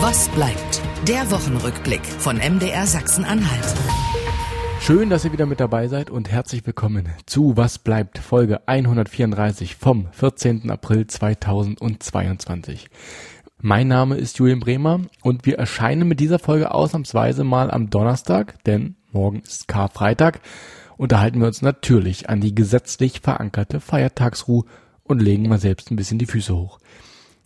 Was bleibt? Der Wochenrückblick von MDR Sachsen-Anhalt. Schön, dass ihr wieder mit dabei seid und herzlich willkommen zu Was bleibt Folge 134 vom 14. April 2022. Mein Name ist Julian Bremer und wir erscheinen mit dieser Folge ausnahmsweise mal am Donnerstag, denn morgen ist Karfreitag. Unterhalten wir uns natürlich an die gesetzlich verankerte Feiertagsruhe und legen mal selbst ein bisschen die Füße hoch.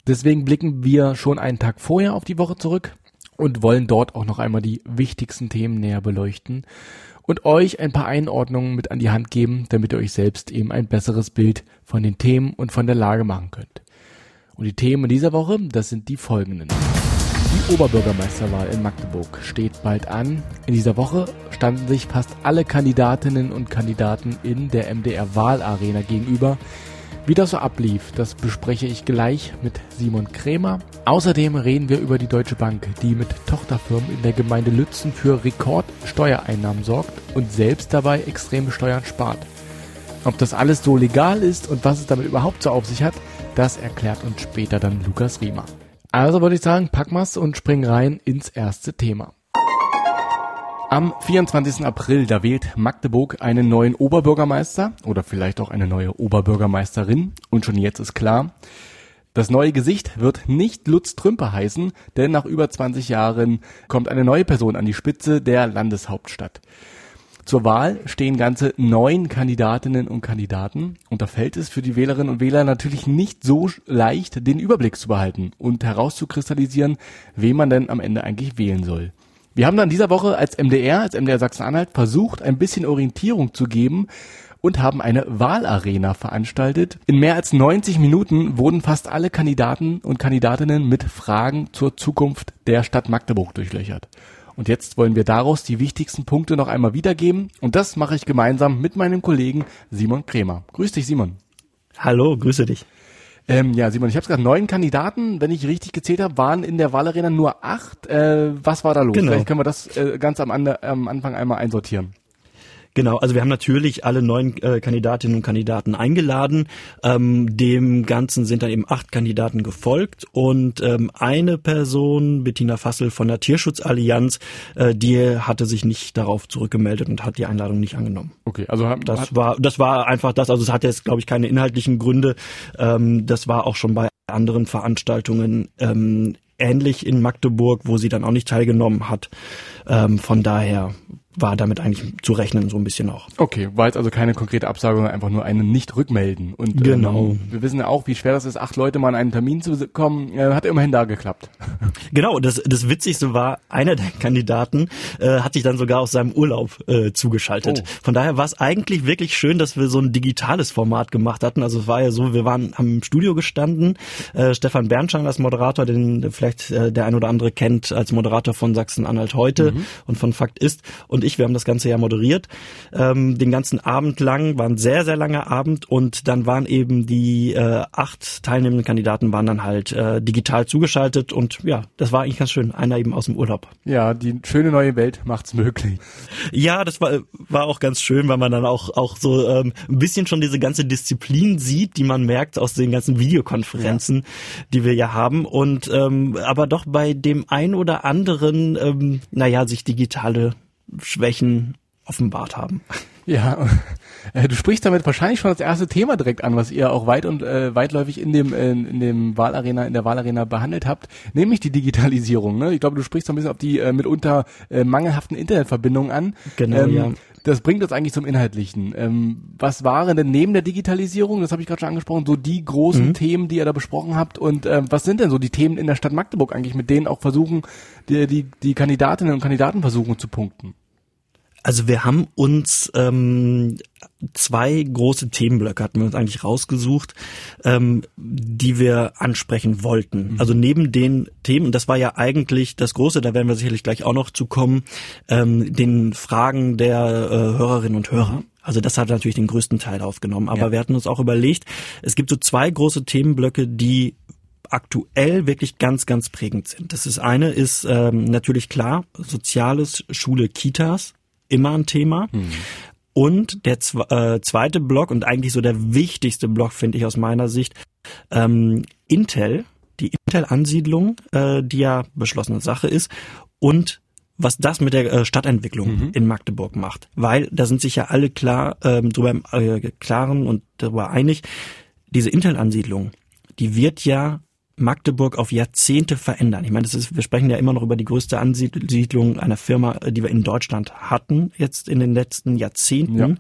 Deswegen blicken wir schon einen Tag vorher auf die Woche zurück und wollen dort auch noch einmal die wichtigsten Themen näher beleuchten und euch ein paar Einordnungen mit an die Hand geben, damit ihr euch selbst eben ein besseres Bild von den Themen und von der Lage machen könnt. Und die Themen dieser Woche, das sind die folgenden. Die Oberbürgermeisterwahl in Magdeburg steht bald an. In dieser Woche standen sich fast alle Kandidatinnen und Kandidaten in der MDR Wahlarena gegenüber. Wie das so ablief, das bespreche ich gleich mit Simon Krämer. Außerdem reden wir über die Deutsche Bank, die mit Tochterfirmen in der Gemeinde Lützen für Rekordsteuereinnahmen sorgt und selbst dabei extreme Steuern spart. Ob das alles so legal ist und was es damit überhaupt so auf sich hat, das erklärt uns später dann Lukas Riemer. Also würde ich sagen, packen wir's und springen rein ins erste Thema. Am 24. April, da wählt Magdeburg einen neuen Oberbürgermeister oder vielleicht auch eine neue Oberbürgermeisterin. Und schon jetzt ist klar, das neue Gesicht wird nicht Lutz Trümper heißen, denn nach über 20 Jahren kommt eine neue Person an die Spitze der Landeshauptstadt. Zur Wahl stehen ganze neun Kandidatinnen und Kandidaten und da fällt es für die Wählerinnen und Wähler natürlich nicht so leicht, den Überblick zu behalten und herauszukristallisieren, wen man denn am Ende eigentlich wählen soll. Wir haben dann dieser Woche als MDR, als MDR Sachsen-Anhalt versucht, ein bisschen Orientierung zu geben und haben eine Wahlarena veranstaltet. In mehr als 90 Minuten wurden fast alle Kandidaten und Kandidatinnen mit Fragen zur Zukunft der Stadt Magdeburg durchlöchert. Und jetzt wollen wir daraus die wichtigsten Punkte noch einmal wiedergeben. Und das mache ich gemeinsam mit meinem Kollegen Simon Krämer. Grüß dich, Simon. Hallo, grüße dich. Ähm, ja, Simon, ich habe gerade neun Kandidaten, wenn ich richtig gezählt habe, waren in der Wahlarena nur acht. Äh, was war da los? Genau. Vielleicht können wir das äh, ganz am, am Anfang einmal einsortieren. Genau, also wir haben natürlich alle neun äh, Kandidatinnen und Kandidaten eingeladen. Ähm, dem Ganzen sind dann eben acht Kandidaten gefolgt und ähm, eine Person, Bettina Fassel von der Tierschutzallianz, äh, die hatte sich nicht darauf zurückgemeldet und hat die Einladung nicht angenommen. Okay, also hat, das hat, war das war einfach das. Also es hat jetzt glaube ich keine inhaltlichen Gründe. Ähm, das war auch schon bei anderen Veranstaltungen ähm, ähnlich in Magdeburg, wo sie dann auch nicht teilgenommen hat. Ähm, von daher war damit eigentlich zu rechnen, so ein bisschen auch. Okay, war jetzt also keine konkrete Absage, einfach nur einen Nicht-Rückmelden. Und genau. Ähm, wir wissen ja auch, wie schwer das ist, acht Leute mal an einen Termin zu kommen. Äh, hat immerhin da geklappt. Genau, das, das Witzigste war, einer der Kandidaten äh, hat sich dann sogar aus seinem Urlaub äh, zugeschaltet. Oh. Von daher war es eigentlich wirklich schön, dass wir so ein digitales Format gemacht hatten. Also es war ja so, wir waren im Studio gestanden. Äh, Stefan Bernstein als Moderator, den vielleicht äh, der ein oder andere kennt als Moderator von Sachsen-Anhalt heute mhm. und von Fakt ist. Und ich, wir haben das Ganze ja moderiert. Ähm, den ganzen Abend lang, war ein sehr, sehr langer Abend und dann waren eben die äh, acht teilnehmenden Kandidaten waren dann halt äh, digital zugeschaltet und ja, das war eigentlich ganz schön. Einer eben aus dem Urlaub. Ja, die schöne neue Welt macht's möglich. Ja, das war, war auch ganz schön, weil man dann auch, auch so ähm, ein bisschen schon diese ganze Disziplin sieht, die man merkt aus den ganzen Videokonferenzen, ja. die wir ja haben. Und ähm, aber doch bei dem ein oder anderen, ähm, naja, sich digitale Schwächen offenbart haben. Ja, äh, du sprichst damit wahrscheinlich schon das erste Thema direkt an, was ihr auch weit und äh, weitläufig in dem äh, in dem Wahlarena in der Wahlarena behandelt habt, nämlich die Digitalisierung. Ne? Ich glaube, du sprichst so ein bisschen auf die äh, mitunter äh, mangelhaften Internetverbindungen an. Genau, ähm, ja. Das bringt uns eigentlich zum Inhaltlichen. Ähm, was waren denn neben der Digitalisierung, das habe ich gerade schon angesprochen, so die großen mhm. Themen, die ihr da besprochen habt und äh, was sind denn so die Themen in der Stadt Magdeburg eigentlich, mit denen auch versuchen, die, die, die Kandidatinnen und Kandidaten versuchen zu punkten? Also wir haben uns ähm, zwei große Themenblöcke hatten wir uns eigentlich rausgesucht, ähm, die wir ansprechen wollten. Mhm. Also neben den Themen, das war ja eigentlich das Große, da werden wir sicherlich gleich auch noch zu kommen, ähm, den Fragen der äh, Hörerinnen und Hörer. Also das hat natürlich den größten Teil aufgenommen. Aber ja. wir hatten uns auch überlegt, es gibt so zwei große Themenblöcke, die aktuell wirklich ganz, ganz prägend sind. Das ist eine ist ähm, natürlich klar, Soziales, Schule, Kitas immer ein Thema. Mhm. Und der äh, zweite Block und eigentlich so der wichtigste Block, finde ich aus meiner Sicht, ähm, Intel, die Intel-Ansiedlung, äh, die ja beschlossene Sache ist, und was das mit der äh, Stadtentwicklung mhm. in Magdeburg macht. Weil da sind sich ja alle klar ähm, darüber im äh, Klaren und darüber einig, diese Intel-Ansiedlung, die wird ja Magdeburg auf Jahrzehnte verändern. Ich meine, das ist, wir sprechen ja immer noch über die größte Ansiedlung einer Firma, äh, die wir in Deutschland hatten, jetzt in den letzten Jahrzehnten.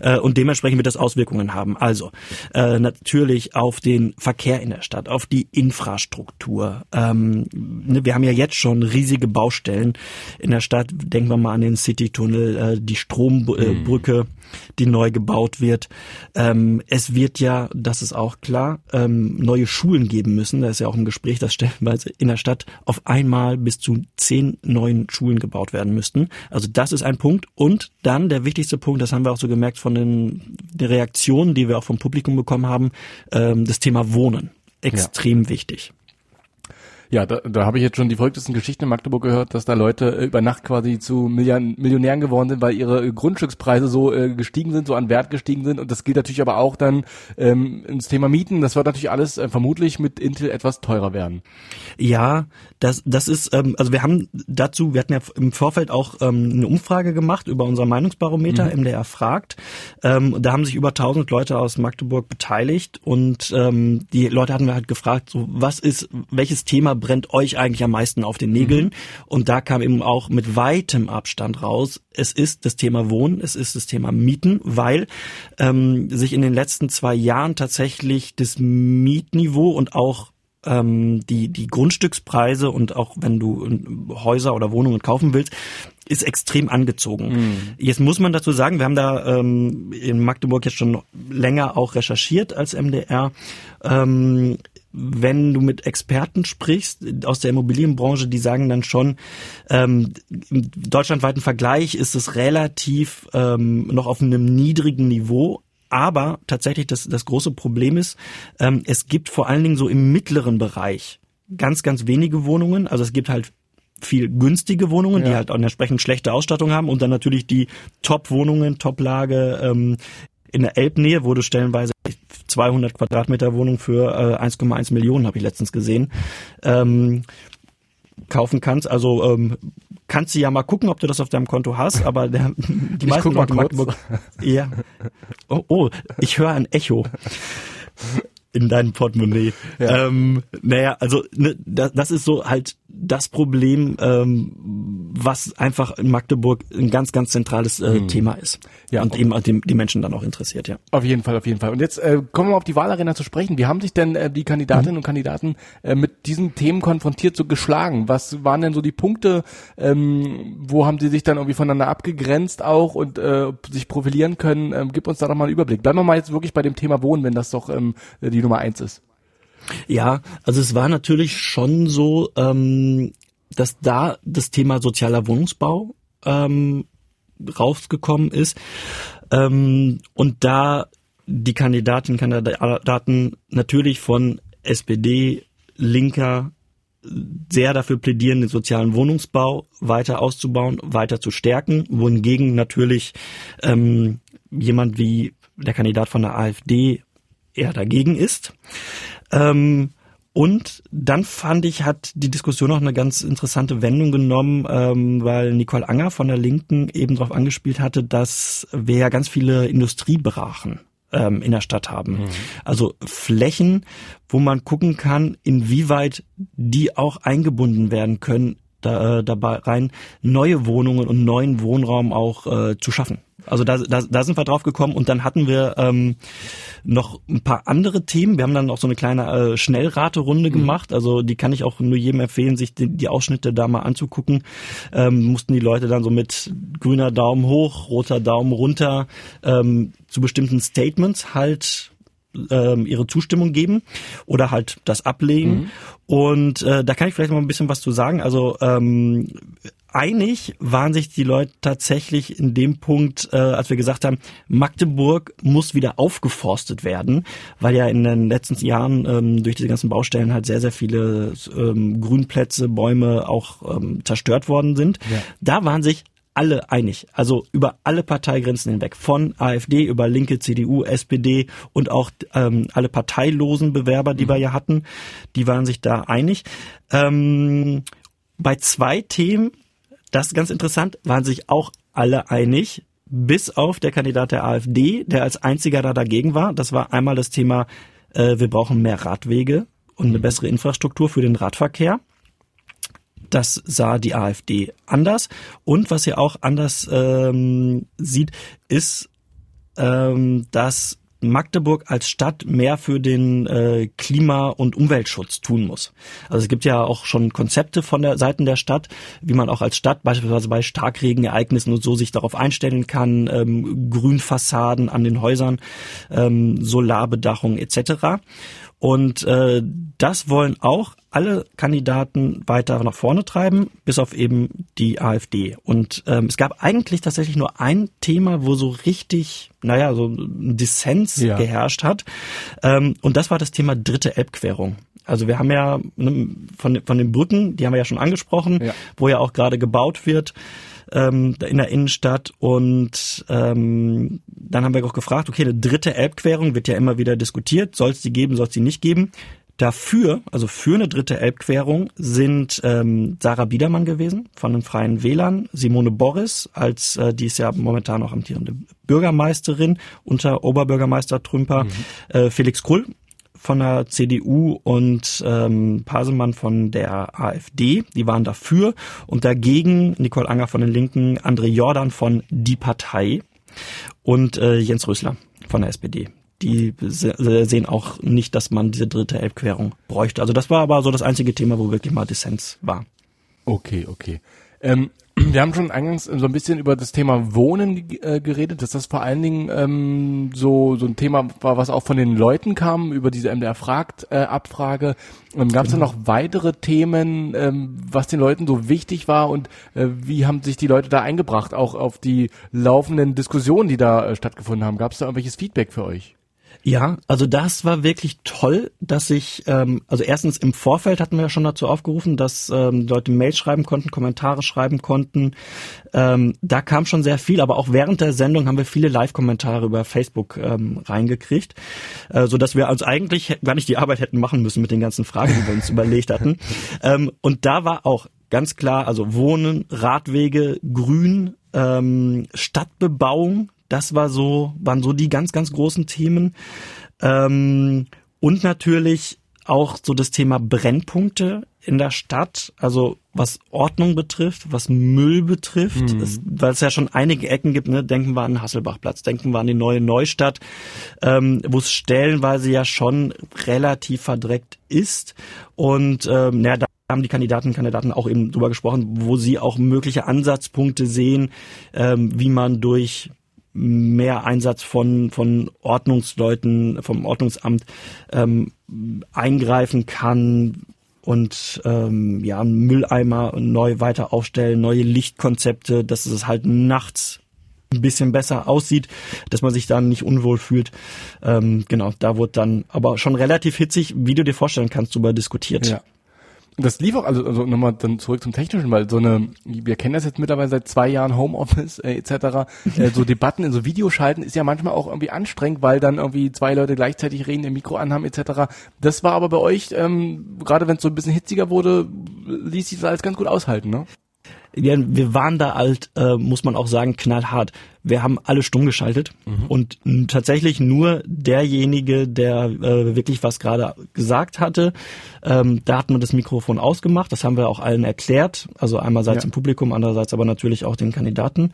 Ja. Äh, und dementsprechend wird das Auswirkungen haben. Also äh, natürlich auf den Verkehr in der Stadt, auf die Infrastruktur. Ähm, ne, wir haben ja jetzt schon riesige Baustellen in der Stadt. Denken wir mal an den Citytunnel, die Strombrücke. Mhm die neu gebaut wird. Ähm, es wird ja, das ist auch klar, ähm, neue Schulen geben müssen. Da ist ja auch im Gespräch, dass stellenweise in der Stadt auf einmal bis zu zehn neuen Schulen gebaut werden müssten. Also das ist ein Punkt. Und dann der wichtigste Punkt, das haben wir auch so gemerkt von den, den Reaktionen, die wir auch vom Publikum bekommen haben, ähm, das Thema Wohnen. Extrem ja. wichtig. Ja, da, da habe ich jetzt schon die verrücktesten Geschichten in Magdeburg gehört, dass da Leute äh, über Nacht quasi zu Milliarden, Millionären geworden sind, weil ihre äh, Grundstückspreise so äh, gestiegen sind, so an Wert gestiegen sind. Und das gilt natürlich aber auch dann ähm, ins Thema Mieten. Das wird natürlich alles äh, vermutlich mit Intel etwas teurer werden. Ja, das, das ist, ähm, also wir haben dazu, wir hatten ja im Vorfeld auch ähm, eine Umfrage gemacht über unser Meinungsbarometer, mhm. MDR fragt. Ähm, da haben sich über 1000 Leute aus Magdeburg beteiligt und ähm, die Leute hatten wir halt gefragt, so was ist, welches Thema brennt euch eigentlich am meisten auf den Nägeln? Mhm. Und da kam eben auch mit weitem Abstand raus, es ist das Thema Wohnen, es ist das Thema Mieten, weil ähm, sich in den letzten zwei Jahren tatsächlich das Mietniveau und auch ähm, die, die Grundstückspreise und auch wenn du Häuser oder Wohnungen kaufen willst, ist extrem angezogen. Mhm. Jetzt muss man dazu sagen, wir haben da ähm, in Magdeburg jetzt schon länger auch recherchiert als MDR. Ähm, wenn du mit Experten sprichst aus der Immobilienbranche, die sagen dann schon, ähm, im deutschlandweiten Vergleich ist es relativ ähm, noch auf einem niedrigen Niveau. Aber tatsächlich das, das große Problem ist, ähm, es gibt vor allen Dingen so im mittleren Bereich ganz, ganz wenige Wohnungen. Also es gibt halt viel günstige Wohnungen, ja. die halt auch entsprechend schlechte Ausstattung haben und dann natürlich die Top-Wohnungen, Top-Lage ähm, in der Elbnähe, wo du stellenweise 200 Quadratmeter Wohnung für äh, 1,1 Millionen, habe ich letztens gesehen, ähm, kaufen kannst. Also ähm, kannst du ja mal gucken, ob du das auf deinem Konto hast, aber der, die ich meisten Leute Magdeburg, ja. Oh, oh, ich höre ein Echo in deinem Portemonnaie. Ja. Ähm, naja, also ne, das, das ist so halt das Problem, ähm, was einfach in Magdeburg ein ganz, ganz zentrales äh, mhm. Thema ist. Ja, und eben die, die Menschen dann auch interessiert, ja. Auf jeden Fall, auf jeden Fall. Und jetzt äh, kommen wir auf die Wahlarena zu sprechen. Wie haben sich denn äh, die Kandidatinnen mhm. und Kandidaten äh, mit diesen Themen konfrontiert, so geschlagen? Was waren denn so die Punkte, ähm, wo haben sie sich dann irgendwie voneinander abgegrenzt auch und äh, sich profilieren können? Ähm, gib uns da doch mal einen Überblick. Bleiben wir mal jetzt wirklich bei dem Thema Wohnen, wenn das doch ähm, die Nummer eins ist. Ja, also es war natürlich schon so, ähm, dass da das Thema sozialer Wohnungsbau ähm, rausgekommen ist ähm, und da die Kandidatinnen und Kandidaten natürlich von SPD, Linker sehr dafür plädieren, den sozialen Wohnungsbau weiter auszubauen, weiter zu stärken, wohingegen natürlich ähm, jemand wie der Kandidat von der AfD eher dagegen ist. Ähm, und dann fand ich, hat die Diskussion auch eine ganz interessante Wendung genommen, ähm, weil Nicole Anger von der Linken eben darauf angespielt hatte, dass wir ja ganz viele Industriebrachen ähm, in der Stadt haben. Mhm. Also Flächen, wo man gucken kann, inwieweit die auch eingebunden werden können, da, äh, dabei rein neue Wohnungen und neuen Wohnraum auch äh, zu schaffen. Also da, da, da sind wir drauf gekommen und dann hatten wir ähm, noch ein paar andere Themen. Wir haben dann auch so eine kleine äh, Schnellraterunde mhm. gemacht. Also die kann ich auch nur jedem empfehlen, sich die, die Ausschnitte da mal anzugucken. Ähm, mussten die Leute dann so mit grüner Daumen hoch, roter Daumen runter ähm, zu bestimmten Statements halt ähm, ihre Zustimmung geben oder halt das ablehnen. Mhm. Und äh, da kann ich vielleicht mal ein bisschen was zu sagen. Also ähm, einig waren sich die Leute tatsächlich in dem Punkt, äh, als wir gesagt haben, Magdeburg muss wieder aufgeforstet werden, weil ja in den letzten Jahren ähm, durch diese ganzen Baustellen halt sehr, sehr viele ähm, Grünplätze, Bäume auch ähm, zerstört worden sind. Ja. Da waren sich alle einig. Also über alle Parteigrenzen hinweg. Von AfD über Linke, CDU, SPD und auch ähm, alle parteilosen Bewerber, die mhm. wir ja hatten, die waren sich da einig. Ähm, bei zwei Themen, das ist ganz interessant, waren sich auch alle einig, bis auf der Kandidat der AfD, der als einziger da dagegen war. Das war einmal das Thema, äh, wir brauchen mehr Radwege und eine mhm. bessere Infrastruktur für den Radverkehr. Das sah die AfD anders. Und was ihr auch anders ähm, sieht, ist, ähm, dass Magdeburg als Stadt mehr für den äh, Klima- und Umweltschutz tun muss. Also es gibt ja auch schon Konzepte von der Seiten der Stadt, wie man auch als Stadt beispielsweise bei Starkregenereignissen und so sich darauf einstellen kann, ähm, Grünfassaden an den Häusern, ähm, Solarbedachung etc. Und äh, das wollen auch alle Kandidaten weiter nach vorne treiben, bis auf eben die AfD. Und ähm, es gab eigentlich tatsächlich nur ein Thema, wo so richtig, naja, so ein Dissens ja. geherrscht hat. Ähm, und das war das Thema dritte Elbquerung. Also wir haben ja ne, von, von den Brücken, die haben wir ja schon angesprochen, ja. wo ja auch gerade gebaut wird ähm, in der Innenstadt. Und ähm, dann haben wir auch gefragt, okay, eine dritte Elbquerung wird ja immer wieder diskutiert. Soll es die geben, soll es die nicht geben? Dafür, also für eine dritte Elbquerung, sind ähm, Sarah Biedermann gewesen von den Freien Wählern, Simone Boris, als äh, die ist ja momentan auch amtierende Bürgermeisterin unter Oberbürgermeister Trümper, mhm. äh, Felix Krull von der CDU und ähm, Pasemann von der AfD. Die waren dafür und dagegen Nicole Anger von den Linken, André Jordan von Die Partei und äh, Jens Rösler von der SPD die sehen auch nicht, dass man diese dritte Elbquerung bräuchte. Also das war aber so das einzige Thema, wo wirklich mal Dissens war. Okay, okay. Ähm, wir haben schon eingangs so ein bisschen über das Thema Wohnen äh, geredet, dass das vor allen Dingen ähm, so so ein Thema war, was auch von den Leuten kam über diese MDR fragt äh, Abfrage. Ähm, Gab es genau. da noch weitere Themen, ähm, was den Leuten so wichtig war und äh, wie haben sich die Leute da eingebracht, auch auf die laufenden Diskussionen, die da äh, stattgefunden haben? Gab es da irgendwelches Feedback für euch? Ja, also das war wirklich toll, dass ich, ähm, also erstens im Vorfeld hatten wir ja schon dazu aufgerufen, dass ähm, Leute Mails schreiben konnten, Kommentare schreiben konnten. Ähm, da kam schon sehr viel, aber auch während der Sendung haben wir viele Live-Kommentare über Facebook ähm, reingekriegt, äh, so dass wir also eigentlich gar nicht die Arbeit hätten machen müssen mit den ganzen Fragen, die wir uns überlegt hatten. Ähm, und da war auch ganz klar, also Wohnen, Radwege, Grün, ähm, Stadtbebauung, das war so, waren so die ganz, ganz großen Themen. Ähm, und natürlich auch so das Thema Brennpunkte in der Stadt, also was Ordnung betrifft, was Müll betrifft, mhm. es, weil es ja schon einige Ecken gibt, ne? denken wir an Hasselbachplatz, denken wir an die neue Neustadt, ähm, wo es stellenweise ja schon relativ verdreckt ist und ähm, ja, da haben die Kandidaten und Kandidaten auch eben drüber gesprochen, wo sie auch mögliche Ansatzpunkte sehen, ähm, wie man durch mehr Einsatz von, von Ordnungsleuten, vom Ordnungsamt ähm, eingreifen kann und ähm, ja, Mülleimer neu weiter aufstellen, neue Lichtkonzepte, dass es halt nachts ein bisschen besser aussieht, dass man sich dann nicht unwohl fühlt. Ähm, genau, da wurde dann aber schon relativ hitzig, wie du dir vorstellen kannst, darüber diskutiert. Ja das lief auch, also, also nochmal dann zurück zum Technischen, weil so eine, wir kennen das jetzt mittlerweile seit zwei Jahren Homeoffice äh, etc., äh, so Debatten in so Videoschalten ist ja manchmal auch irgendwie anstrengend, weil dann irgendwie zwei Leute gleichzeitig reden, ihr Mikro anhaben etc. Das war aber bei euch, ähm, gerade wenn es so ein bisschen hitziger wurde, ließ sich das alles ganz gut aushalten, ne? Ja, wir waren da halt, äh, muss man auch sagen, knallhart. Wir haben alle stumm geschaltet mhm. und tatsächlich nur derjenige, der äh, wirklich was gerade gesagt hatte, ähm, da hat man das Mikrofon ausgemacht. Das haben wir auch allen erklärt. Also einerseits ja. im Publikum, andererseits aber natürlich auch den Kandidaten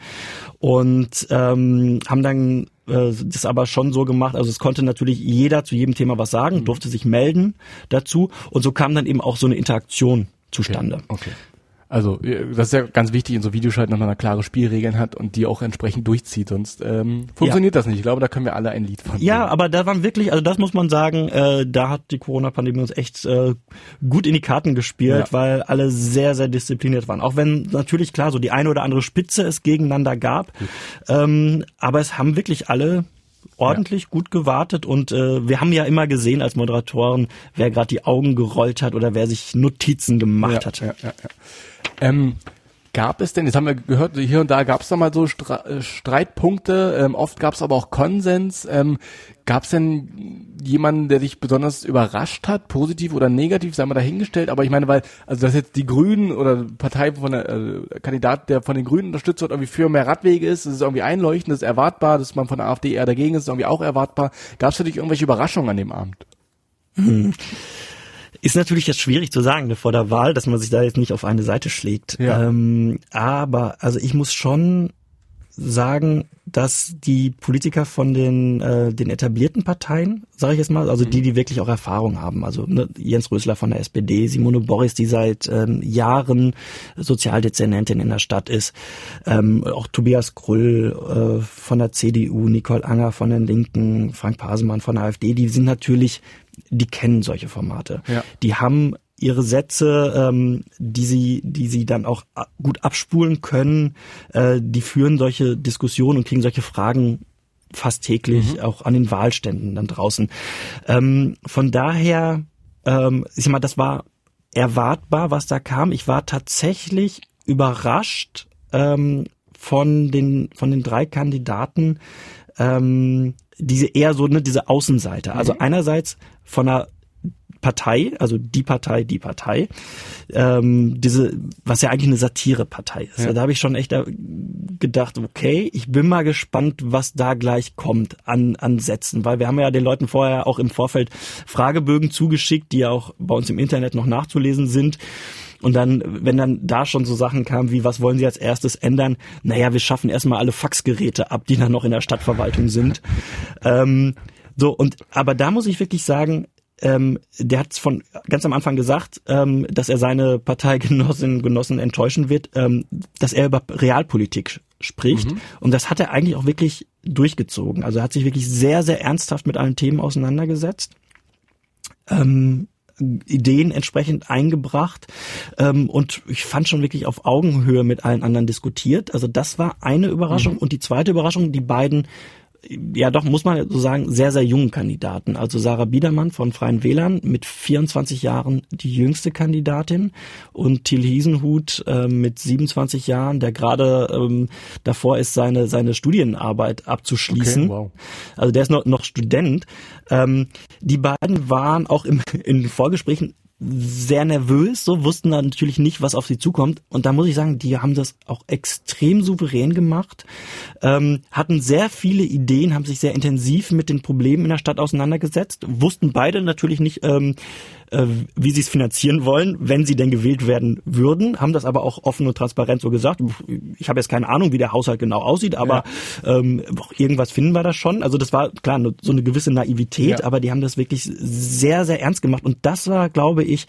und ähm, haben dann äh, das aber schon so gemacht, also es konnte natürlich jeder zu jedem Thema was sagen, mhm. durfte sich melden dazu und so kam dann eben auch so eine Interaktion zustande. Okay. okay. Also das ist ja ganz wichtig in so Videoschalten, dass man da klare Spielregeln hat und die auch entsprechend durchzieht, sonst ähm, funktioniert ja. das nicht. Ich glaube, da können wir alle ein Lied von. Ja, singen. aber da waren wirklich, also das muss man sagen, äh, da hat die Corona-Pandemie uns echt äh, gut in die Karten gespielt, ja. weil alle sehr, sehr diszipliniert waren. Auch wenn natürlich klar so die eine oder andere Spitze es gegeneinander gab, ähm, aber es haben wirklich alle ordentlich ja. gut gewartet und äh, wir haben ja immer gesehen als Moderatoren, wer gerade die Augen gerollt hat oder wer sich Notizen gemacht hat. Ja, ja, ja. Ähm, Gab es denn, jetzt haben wir gehört, hier und da gab es da mal so äh, Streitpunkte, ähm, oft gab es aber auch Konsens. Ähm, gab es denn jemanden, der dich besonders überrascht hat, positiv oder negativ, sei mal dahingestellt, aber ich meine, weil, also dass jetzt die Grünen oder Partei von der äh, Kandidat, der von den Grünen unterstützt wird, irgendwie für mehr Radwege ist, das ist irgendwie einleuchtend, das ist erwartbar, dass man von der AfD eher dagegen ist, ist irgendwie auch erwartbar. Gab es für dich irgendwelche Überraschungen an dem Abend? Hm. Ist natürlich jetzt schwierig zu sagen ne, vor der Wahl, dass man sich da jetzt nicht auf eine Seite schlägt. Ja. Ähm, aber also ich muss schon sagen, dass die Politiker von den äh, den etablierten Parteien, sage ich jetzt mal, also die, die wirklich auch Erfahrung haben, also ne, Jens Rösler von der SPD, Simone Boris, die seit ähm, Jahren Sozialdezernentin in der Stadt ist, ähm, auch Tobias Krull äh, von der CDU, Nicole Anger von den Linken, Frank Pasemann von der AfD, die sind natürlich die kennen solche Formate. Ja. Die haben ihre Sätze, ähm, die sie, die sie dann auch gut abspulen können, äh, die führen solche Diskussionen und kriegen solche Fragen fast täglich mhm. auch an den Wahlständen dann draußen. Ähm, von daher, ähm, ich sag mal, das war erwartbar, was da kam. Ich war tatsächlich überrascht ähm, von den von den drei Kandidaten, ähm, diese eher so ne, diese Außenseite. Also mhm. einerseits von einer Partei, also die Partei, die Partei, ähm, diese, was ja eigentlich eine Satirepartei ist. Ja. Da habe ich schon echt gedacht, okay, ich bin mal gespannt, was da gleich kommt an, an Sätzen, weil wir haben ja den Leuten vorher auch im Vorfeld Fragebögen zugeschickt, die ja auch bei uns im Internet noch nachzulesen sind. Und dann, wenn dann da schon so Sachen kamen wie, was wollen Sie als erstes ändern? Naja, wir schaffen erstmal alle Faxgeräte ab, die dann noch in der Stadtverwaltung sind. ähm, so, und aber da muss ich wirklich sagen, ähm, der hat von ganz am Anfang gesagt, ähm, dass er seine Parteigenossinnen und Genossen enttäuschen wird, ähm, dass er über Realpolitik spricht. Mhm. Und das hat er eigentlich auch wirklich durchgezogen. Also er hat sich wirklich sehr, sehr ernsthaft mit allen Themen auseinandergesetzt. Ähm, Ideen entsprechend eingebracht ähm, und ich fand schon wirklich auf Augenhöhe mit allen anderen diskutiert. Also das war eine Überraschung. Mhm. Und die zweite Überraschung, die beiden ja doch, muss man so sagen, sehr, sehr jungen Kandidaten. Also Sarah Biedermann von Freien Wählern mit 24 Jahren die jüngste Kandidatin und Thiel Hiesenhut äh, mit 27 Jahren, der gerade ähm, davor ist, seine, seine Studienarbeit abzuschließen. Okay, wow. Also der ist noch, noch Student. Ähm, die beiden waren auch im, in Vorgesprächen sehr nervös, so wussten dann natürlich nicht, was auf sie zukommt. Und da muss ich sagen, die haben das auch extrem souverän gemacht, ähm, hatten sehr viele Ideen, haben sich sehr intensiv mit den Problemen in der Stadt auseinandergesetzt, wussten beide natürlich nicht, ähm, äh, wie sie es finanzieren wollen, wenn sie denn gewählt werden würden, haben das aber auch offen und transparent so gesagt. Ich habe jetzt keine Ahnung, wie der Haushalt genau aussieht, aber ja. ähm, irgendwas finden wir da schon. Also das war klar so eine gewisse Naivität, ja. aber die haben das wirklich sehr, sehr ernst gemacht. Und das war, glaube ich,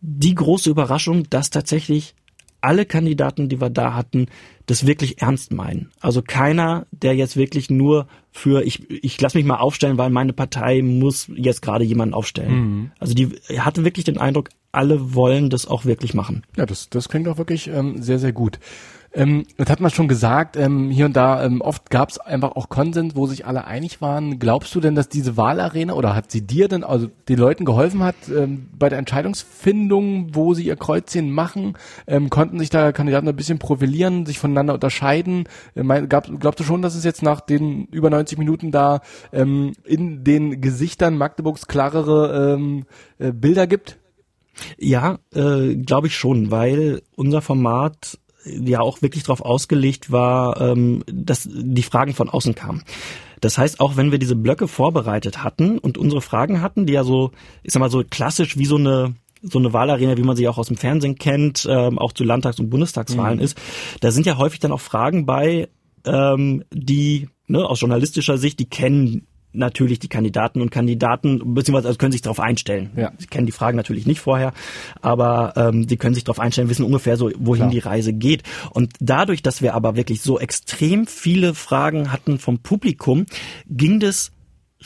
die große Überraschung, dass tatsächlich alle Kandidaten, die wir da hatten, das wirklich ernst meinen. Also keiner, der jetzt wirklich nur für ich ich lass mich mal aufstellen, weil meine Partei muss jetzt gerade jemanden aufstellen. Mhm. Also die hatte wirklich den Eindruck, alle wollen das auch wirklich machen. Ja, das das klingt auch wirklich ähm, sehr sehr gut. Ähm, das hat man schon gesagt, ähm, hier und da, ähm, oft gab es einfach auch Konsens, wo sich alle einig waren. Glaubst du denn, dass diese Wahlarena oder hat sie dir denn, also den Leuten geholfen hat ähm, bei der Entscheidungsfindung, wo sie ihr Kreuzchen machen? Ähm, konnten sich da Kandidaten ein bisschen profilieren, sich voneinander unterscheiden? Äh, mein, gab, glaubst du schon, dass es jetzt nach den über 90 Minuten da ähm, in den Gesichtern Magdeburgs klarere ähm, äh, Bilder gibt? Ja, äh, glaube ich schon, weil unser Format ja auch wirklich darauf ausgelegt war, ähm, dass die Fragen von außen kamen. Das heißt, auch wenn wir diese Blöcke vorbereitet hatten und unsere Fragen hatten, die ja so, ich sag mal so klassisch wie so eine so eine Wahlarena, wie man sie auch aus dem Fernsehen kennt, ähm, auch zu Landtags- und Bundestagswahlen mhm. ist, da sind ja häufig dann auch Fragen bei, ähm, die ne, aus journalistischer Sicht, die kennen natürlich die Kandidaten und Kandidaten, beziehungsweise also können sich darauf einstellen. Ja. Sie kennen die Fragen natürlich nicht vorher, aber ähm, sie können sich darauf einstellen, wissen ungefähr so, wohin ja. die Reise geht. Und dadurch, dass wir aber wirklich so extrem viele Fragen hatten vom Publikum, ging das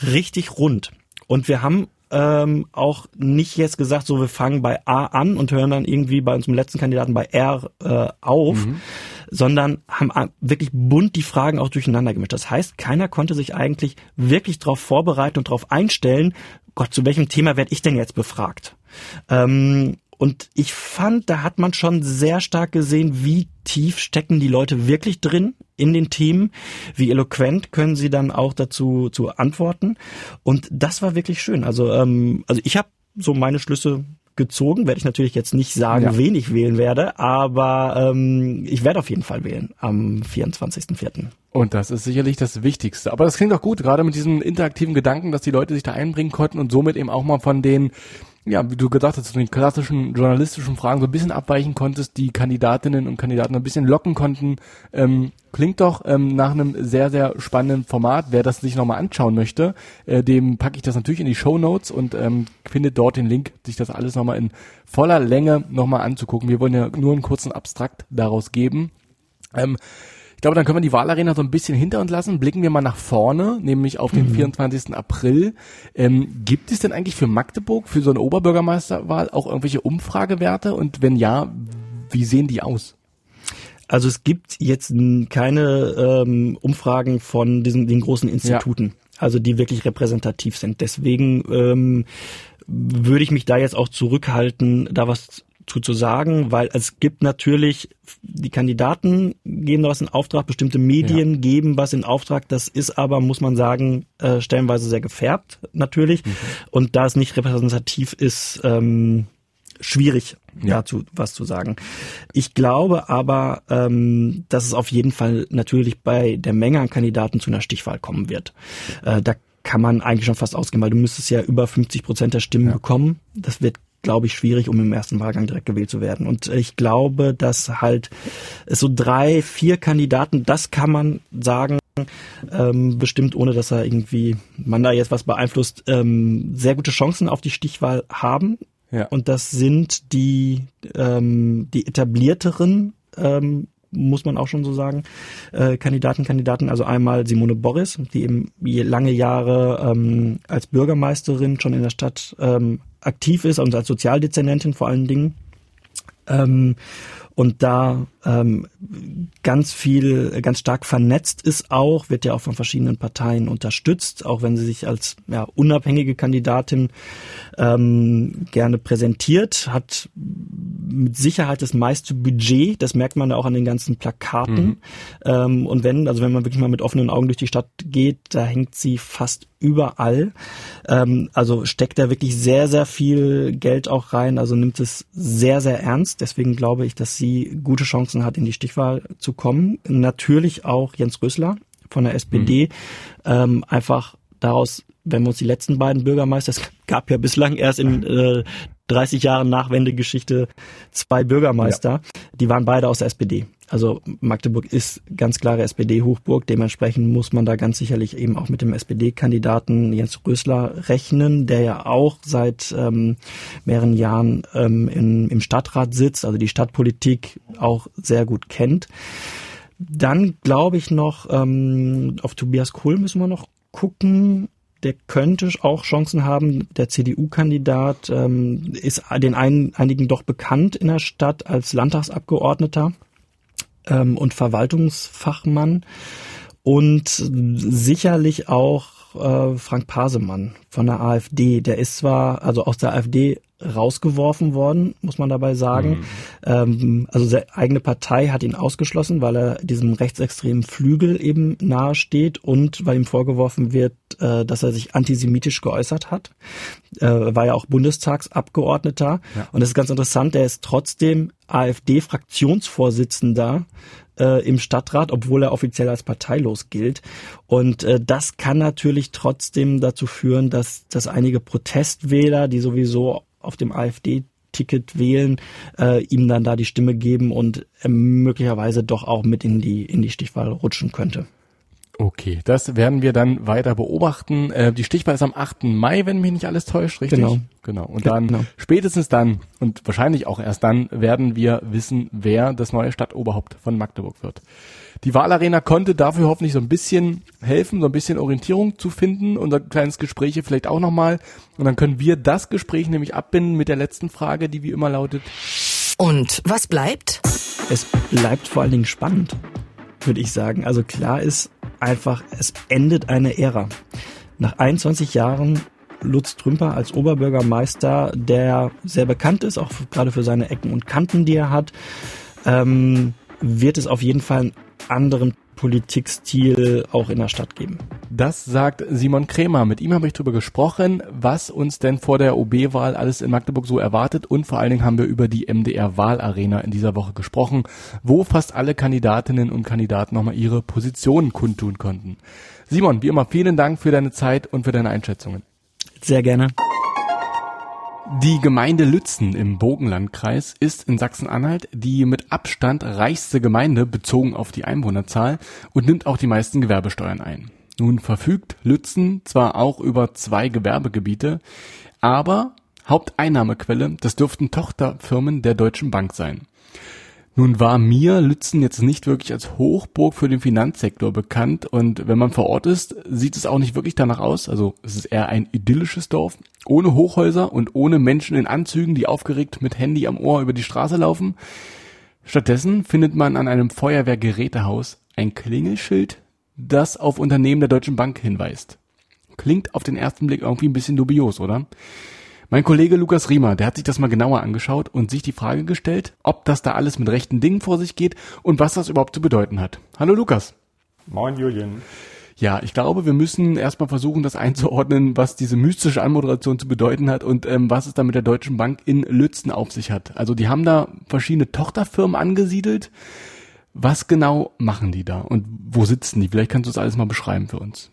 richtig rund. Und wir haben ähm, auch nicht jetzt gesagt, so wir fangen bei A an und hören dann irgendwie bei unserem letzten Kandidaten bei R äh, auf, mhm. Sondern haben wirklich bunt die Fragen auch durcheinander gemischt. Das heißt, keiner konnte sich eigentlich wirklich darauf vorbereiten und darauf einstellen, Gott, zu welchem Thema werde ich denn jetzt befragt? Ähm, Und ich fand, da hat man schon sehr stark gesehen, wie tief stecken die Leute wirklich drin in den Themen, wie eloquent können sie dann auch dazu zu antworten. Und das war wirklich schön. Also, ähm, also ich habe so meine Schlüsse gezogen. Werde ich natürlich jetzt nicht sagen, ja. wen ich wählen werde, aber ähm, ich werde auf jeden Fall wählen am 24.04. Und das ist sicherlich das Wichtigste. Aber das klingt auch gut, gerade mit diesem interaktiven Gedanken, dass die Leute sich da einbringen konnten und somit eben auch mal von den ja, wie du gesagt hast, zu den klassischen journalistischen Fragen so ein bisschen abweichen konntest, die Kandidatinnen und Kandidaten ein bisschen locken konnten. Ähm, klingt doch ähm, nach einem sehr, sehr spannenden Format. Wer das sich nochmal anschauen möchte, äh, dem packe ich das natürlich in die Show Notes und ähm, findet dort den Link, sich das alles nochmal in voller Länge nochmal anzugucken. Wir wollen ja nur einen kurzen Abstrakt daraus geben. Ähm, ich glaube, dann können wir die Wahlarena so ein bisschen hinter uns lassen. Blicken wir mal nach vorne, nämlich auf den mhm. 24. April. Ähm, gibt es denn eigentlich für Magdeburg, für so eine Oberbürgermeisterwahl auch irgendwelche Umfragewerte? Und wenn ja, wie sehen die aus? Also es gibt jetzt keine ähm, Umfragen von diesen den großen Instituten, ja. also die wirklich repräsentativ sind. Deswegen ähm, würde ich mich da jetzt auch zurückhalten, da was zu, zu sagen, weil es gibt natürlich, die Kandidaten geben da was in Auftrag, bestimmte Medien ja. geben was in Auftrag, das ist aber, muss man sagen, äh, stellenweise sehr gefärbt natürlich. Mhm. Und da es nicht repräsentativ ist, ähm, schwierig ja. dazu was zu sagen. Ich glaube aber, ähm, dass es auf jeden Fall natürlich bei der Menge an Kandidaten zu einer Stichwahl kommen wird. Äh, da kann man eigentlich schon fast ausgehen, weil du müsstest ja über 50 Prozent der Stimmen ja. bekommen. Das wird glaube ich, schwierig, um im ersten Wahlgang direkt gewählt zu werden. Und ich glaube, dass halt so drei, vier Kandidaten, das kann man sagen, ähm, bestimmt ohne, dass er irgendwie man da jetzt was beeinflusst, ähm, sehr gute Chancen auf die Stichwahl haben. Ja. Und das sind die, ähm, die etablierteren ähm, muss man auch schon so sagen, äh, Kandidaten, Kandidaten. Also einmal Simone Boris, die eben lange Jahre ähm, als Bürgermeisterin schon in der Stadt ähm, aktiv ist und als Sozialdezernentin vor allen Dingen. Ähm, und da ähm, ganz viel, ganz stark vernetzt ist auch, wird ja auch von verschiedenen Parteien unterstützt, auch wenn sie sich als ja, unabhängige Kandidatin ähm, gerne präsentiert, hat mit Sicherheit das meiste Budget, das merkt man ja auch an den ganzen Plakaten. Mhm. Ähm, und wenn, also wenn man wirklich mal mit offenen Augen durch die Stadt geht, da hängt sie fast überall. Ähm, also steckt da wirklich sehr, sehr viel Geld auch rein, also nimmt es sehr, sehr ernst. Deswegen glaube ich, dass sie gute Chancen hat, in die Stichwahl zu kommen. Natürlich auch Jens Rösler von der SPD. Mhm. Ähm, einfach daraus, wenn wir uns die letzten beiden Bürgermeister, es gab ja bislang erst in äh, 30 Jahren Nachwendegeschichte zwei Bürgermeister, ja. die waren beide aus der SPD. Also Magdeburg ist ganz klare SPD-Hochburg. Dementsprechend muss man da ganz sicherlich eben auch mit dem SPD-Kandidaten Jens Rösler rechnen, der ja auch seit ähm, mehreren Jahren ähm, in, im Stadtrat sitzt, also die Stadtpolitik auch sehr gut kennt. Dann glaube ich noch, ähm, auf Tobias Kohl müssen wir noch gucken der könnte auch Chancen haben. Der CDU-Kandidat ähm, ist den ein, einigen doch bekannt in der Stadt als Landtagsabgeordneter ähm, und Verwaltungsfachmann und sicherlich auch äh, Frank Pasemann von der AfD. Der ist zwar also aus der AfD rausgeworfen worden, muss man dabei sagen. Mhm. Ähm, also seine eigene Partei hat ihn ausgeschlossen, weil er diesem rechtsextremen Flügel eben nahe steht und weil ihm vorgeworfen wird, äh, dass er sich antisemitisch geäußert hat. Äh, war ja auch Bundestagsabgeordneter. Ja. Und das ist ganz interessant, er ist trotzdem AfD-Fraktionsvorsitzender äh, im Stadtrat, obwohl er offiziell als parteilos gilt. Und äh, das kann natürlich trotzdem dazu führen, dass, dass einige Protestwähler, die sowieso auf dem AfD Ticket wählen, äh, ihm dann da die Stimme geben und äh, möglicherweise doch auch mit in die in die Stichwahl rutschen könnte. Okay, das werden wir dann weiter beobachten. Äh, die Stichwahl ist am 8. Mai, wenn mich nicht alles täuscht, richtig? Genau. Genau. Und dann genau. spätestens dann und wahrscheinlich auch erst dann werden wir wissen, wer das neue Stadtoberhaupt von Magdeburg wird. Die Wahlarena konnte dafür hoffentlich so ein bisschen helfen, so ein bisschen Orientierung zu finden. Unser kleines Gespräch vielleicht auch nochmal. Und dann können wir das Gespräch nämlich abbinden mit der letzten Frage, die wie immer lautet. Und was bleibt? Es bleibt vor allen Dingen spannend, würde ich sagen. Also klar ist, einfach, es endet eine Ära. Nach 21 Jahren Lutz Trümper als Oberbürgermeister, der sehr bekannt ist, auch gerade für seine Ecken und Kanten, die er hat, ähm, wird es auf jeden Fall einen anderen Politikstil auch in der Stadt geben. Das sagt Simon Krämer. Mit ihm habe ich darüber gesprochen, was uns denn vor der OB-Wahl alles in Magdeburg so erwartet und vor allen Dingen haben wir über die MDR-Wahlarena in dieser Woche gesprochen, wo fast alle Kandidatinnen und Kandidaten nochmal ihre Positionen kundtun konnten. Simon, wie immer vielen Dank für deine Zeit und für deine Einschätzungen. Sehr gerne. Die Gemeinde Lützen im Bogenlandkreis ist in Sachsen-Anhalt die mit Abstand reichste Gemeinde bezogen auf die Einwohnerzahl und nimmt auch die meisten Gewerbesteuern ein. Nun verfügt Lützen zwar auch über zwei Gewerbegebiete, aber Haupteinnahmequelle, das dürften Tochterfirmen der Deutschen Bank sein. Nun war mir Lützen jetzt nicht wirklich als Hochburg für den Finanzsektor bekannt und wenn man vor Ort ist, sieht es auch nicht wirklich danach aus. Also es ist eher ein idyllisches Dorf, ohne Hochhäuser und ohne Menschen in Anzügen, die aufgeregt mit Handy am Ohr über die Straße laufen. Stattdessen findet man an einem Feuerwehrgerätehaus ein Klingelschild, das auf Unternehmen der Deutschen Bank hinweist. Klingt auf den ersten Blick irgendwie ein bisschen dubios, oder? Mein Kollege Lukas Riemer, der hat sich das mal genauer angeschaut und sich die Frage gestellt, ob das da alles mit rechten Dingen vor sich geht und was das überhaupt zu bedeuten hat. Hallo Lukas. Moin Julian. Ja, ich glaube, wir müssen erstmal versuchen, das einzuordnen, was diese mystische Anmoderation zu bedeuten hat und ähm, was es da mit der Deutschen Bank in Lützen auf sich hat. Also die haben da verschiedene Tochterfirmen angesiedelt. Was genau machen die da und wo sitzen die? Vielleicht kannst du das alles mal beschreiben für uns.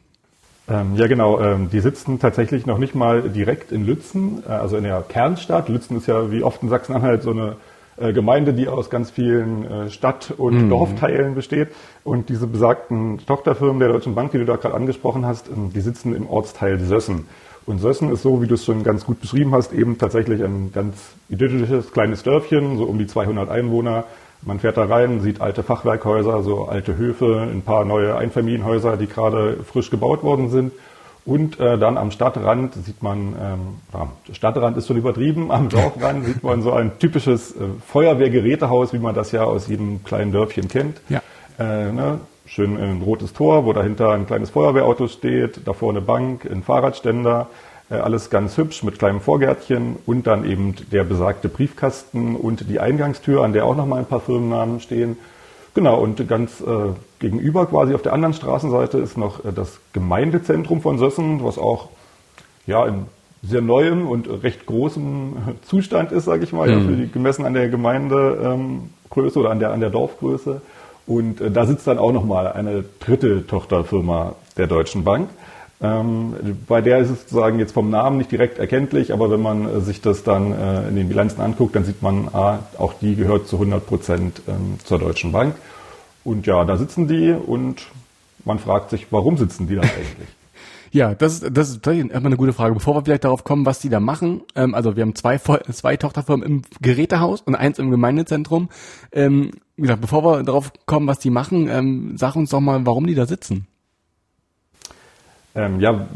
Ähm, ja, genau. Ähm, die sitzen tatsächlich noch nicht mal direkt in Lützen, äh, also in der Kernstadt. Lützen ist ja wie oft in Sachsen-Anhalt so eine äh, Gemeinde, die aus ganz vielen äh, Stadt- und mhm. Dorfteilen besteht. Und diese besagten Tochterfirmen der Deutschen Bank, die du da gerade angesprochen hast, ähm, die sitzen im Ortsteil Sössen. Und Sössen ist so, wie du es schon ganz gut beschrieben hast, eben tatsächlich ein ganz idyllisches kleines Dörfchen, so um die 200 Einwohner, man fährt da rein, sieht alte Fachwerkhäuser, so alte Höfe, ein paar neue Einfamilienhäuser, die gerade frisch gebaut worden sind. Und äh, dann am Stadtrand sieht man, ähm, Stadtrand ist schon übertrieben, am Dorfrand sieht man so ein typisches äh, Feuerwehrgerätehaus, wie man das ja aus jedem kleinen Dörfchen kennt. Ja. Äh, ne? Schön ein rotes Tor, wo dahinter ein kleines Feuerwehrauto steht, davor eine Bank, ein Fahrradständer, alles ganz hübsch mit kleinem Vorgärtchen und dann eben der besagte Briefkasten und die Eingangstür, an der auch nochmal ein paar Firmennamen stehen. Genau, und ganz äh, gegenüber quasi auf der anderen Straßenseite ist noch äh, das Gemeindezentrum von Sössen, was auch ja in sehr neuem und recht großem Zustand ist, sage ich mal, mhm. ja, für die, gemessen an der Gemeindegröße ähm, oder an der, an der Dorfgröße. Und äh, da sitzt dann auch nochmal eine dritte Tochterfirma der Deutschen Bank. Ähm, bei der ist es sozusagen jetzt vom Namen nicht direkt erkenntlich, aber wenn man äh, sich das dann äh, in den Bilanzen anguckt, dann sieht man, ah, auch die gehört zu 100 Prozent ähm, zur Deutschen Bank. Und ja, da sitzen die und man fragt sich, warum sitzen die da eigentlich? Ja, das ist, das ist erstmal eine gute Frage. Bevor wir vielleicht darauf kommen, was die da machen, ähm, also wir haben zwei, zwei Tochterfirmen im Gerätehaus und eins im Gemeindezentrum. Ähm, wie gesagt, bevor wir darauf kommen, was die machen, ähm, sag uns doch mal, warum die da sitzen. Ähm, ja,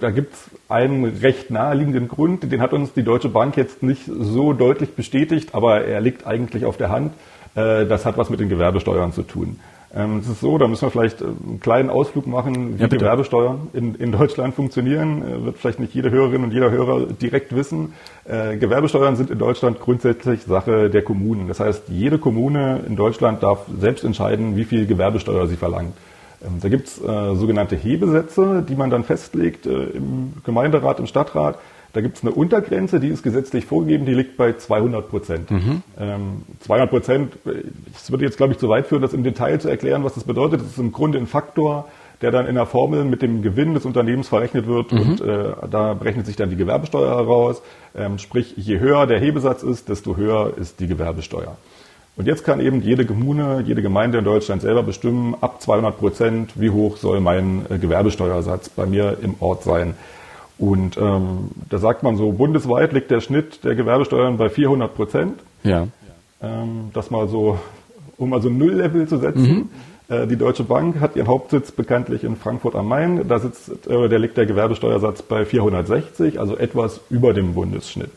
da gibt es einen recht naheliegenden Grund, den hat uns die Deutsche Bank jetzt nicht so deutlich bestätigt, aber er liegt eigentlich auf der Hand. Äh, das hat was mit den Gewerbesteuern zu tun. Ähm, es ist so, da müssen wir vielleicht äh, einen kleinen Ausflug machen, wie ja, Gewerbesteuern in, in, Deutschland funktionieren. Äh, wird vielleicht nicht jede Hörerin und jeder Hörer direkt wissen. Äh, Gewerbesteuern sind in Deutschland grundsätzlich Sache der Kommunen. Das heißt, jede Kommune in Deutschland darf selbst entscheiden, wie viel Gewerbesteuer sie verlangt. Ähm, da gibt's äh, sogenannte Hebesätze, die man dann festlegt äh, im Gemeinderat, im Stadtrat. Da gibt's eine Untergrenze, die ist gesetzlich vorgegeben, die liegt bei 200 Prozent. Mhm. Ähm, 200 Prozent, es würde jetzt, glaube ich, zu weit führen, das im Detail zu erklären, was das bedeutet. Das ist im Grunde ein Faktor, der dann in der Formel mit dem Gewinn des Unternehmens verrechnet wird mhm. und äh, da berechnet sich dann die Gewerbesteuer heraus. Ähm, sprich, je höher der Hebesatz ist, desto höher ist die Gewerbesteuer. Und jetzt kann eben jede Kommune, jede Gemeinde in Deutschland selber bestimmen, ab 200 Prozent, wie hoch soll mein äh, Gewerbesteuersatz bei mir im Ort sein. Und ähm, da sagt man so, bundesweit liegt der Schnitt der Gewerbesteuern bei 400 Prozent. Ja. Ähm, das mal so, um also Null-Level zu setzen. Mhm. Äh, die Deutsche Bank hat ihren Hauptsitz bekanntlich in Frankfurt am Main. Da sitzt, äh, der liegt der Gewerbesteuersatz bei 460, also etwas über dem Bundesschnitt.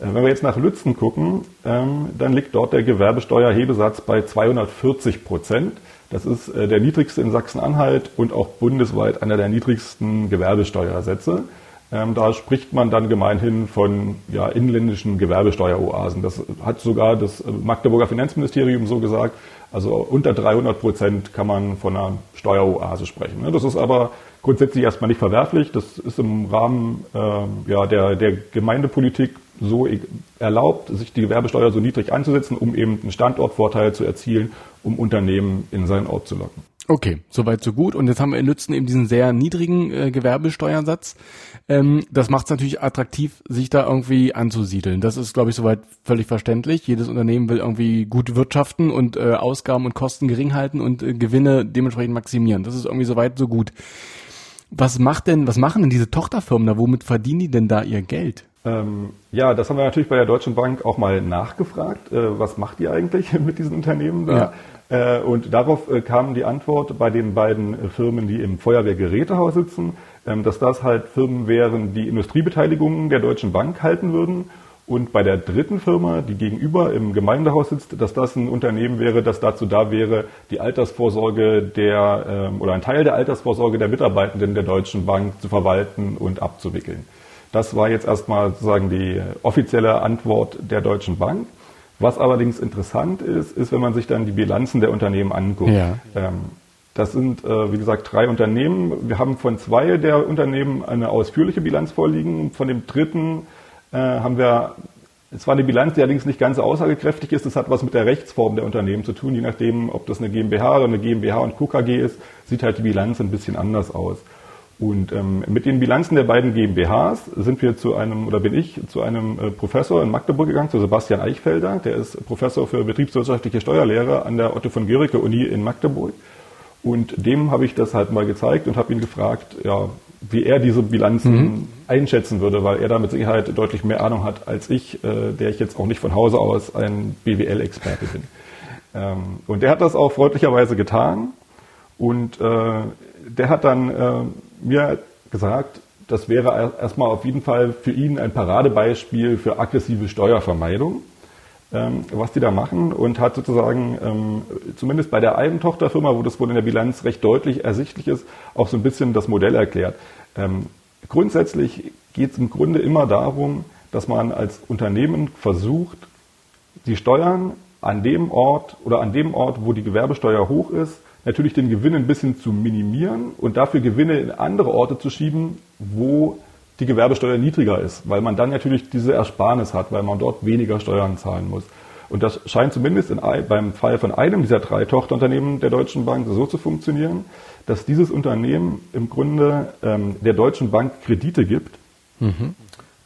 Äh, wenn wir jetzt nach Lützen gucken, ähm, dann liegt dort der Gewerbesteuerhebesatz bei 240 Prozent. Das ist äh, der niedrigste in Sachsen-Anhalt und auch bundesweit einer der niedrigsten Gewerbesteuersätze. Ähm, da spricht man dann gemeinhin von ja, inländischen Gewerbesteueroasen. Das hat sogar das Magdeburger Finanzministerium so gesagt. Also unter 300 Prozent kann man von einer Steueroase sprechen. Ne? Das ist aber grundsätzlich erstmal nicht verwerflich. Das ist im Rahmen äh, ja, der, der Gemeindepolitik so e-, erlaubt, sich die Gewerbesteuer so niedrig einzusetzen, um eben einen Standortvorteil zu erzielen, um Unternehmen in seinen Ort zu locken. Okay, soweit so gut. Und jetzt haben wir in Lützen eben diesen sehr niedrigen äh, Gewerbesteuersatz. Ähm, das macht es natürlich attraktiv, sich da irgendwie anzusiedeln. Das ist, glaube ich, soweit völlig verständlich. Jedes Unternehmen will irgendwie gut wirtschaften und äh, Ausgaben und Kosten gering halten und äh, Gewinne dementsprechend maximieren. Das ist irgendwie soweit so gut. Was macht denn, was machen denn diese Tochterfirmen da? Womit verdienen die denn da ihr Geld? Ähm, ja, das haben wir natürlich bei der Deutschen Bank auch mal nachgefragt. Äh, was macht ihr eigentlich mit diesen Unternehmen da? Ja. Äh, und darauf äh, kam die Antwort bei den beiden Firmen, die im Feuerwehrgerätehaus sitzen, ähm, dass das halt Firmen wären, die Industriebeteiligungen der Deutschen Bank halten würden. Und bei der dritten Firma, die gegenüber im Gemeindehaus sitzt, dass das ein Unternehmen wäre, das dazu da wäre, die Altersvorsorge der ähm, oder ein Teil der Altersvorsorge der Mitarbeitenden der Deutschen Bank zu verwalten und abzuwickeln. Das war jetzt erstmal sozusagen die offizielle Antwort der Deutschen Bank. Was allerdings interessant ist, ist, wenn man sich dann die Bilanzen der Unternehmen anguckt. Ja. Ähm, das sind, äh, wie gesagt, drei Unternehmen. Wir haben von zwei der Unternehmen eine ausführliche Bilanz vorliegen. Von dem dritten äh, haben wir es war eine Bilanz, die allerdings nicht ganz aussagekräftig ist. Das hat was mit der Rechtsform der Unternehmen zu tun. Je nachdem, ob das eine GmbH oder eine GmbH und KKG ist, sieht halt die Bilanz ein bisschen anders aus. Und ähm, mit den Bilanzen der beiden GmbHs sind wir zu einem, oder bin ich zu einem äh, Professor in Magdeburg gegangen, zu Sebastian Eichfelder. Der ist Professor für betriebswirtschaftliche Steuerlehre an der Otto von Guericke Uni in Magdeburg. Und dem habe ich das halt mal gezeigt und habe ihn gefragt, ja, wie er diese Bilanzen mhm. einschätzen würde, weil er da mit Sicherheit deutlich mehr Ahnung hat als ich, äh, der ich jetzt auch nicht von Hause aus ein BWL-Experte bin. Ähm, und der hat das auch freundlicherweise getan und äh, der hat dann äh, mir gesagt, das wäre erstmal auf jeden Fall für ihn ein Paradebeispiel für aggressive Steuervermeidung, ähm, was die da machen und hat sozusagen ähm, zumindest bei der einen Tochterfirma, wo das wohl in der Bilanz recht deutlich ersichtlich ist, auch so ein bisschen das Modell erklärt. Ähm, grundsätzlich geht es im Grunde immer darum, dass man als Unternehmen versucht, die Steuern an dem Ort oder an dem Ort, wo die Gewerbesteuer hoch ist, natürlich den Gewinn ein bisschen zu minimieren und dafür Gewinne in andere Orte zu schieben, wo die Gewerbesteuer niedriger ist, weil man dann natürlich diese Ersparnis hat, weil man dort weniger Steuern zahlen muss. Und das scheint zumindest in, beim Fall von einem dieser drei Tochterunternehmen der Deutschen Bank so zu funktionieren, dass dieses Unternehmen im Grunde ähm, der Deutschen Bank Kredite gibt mhm.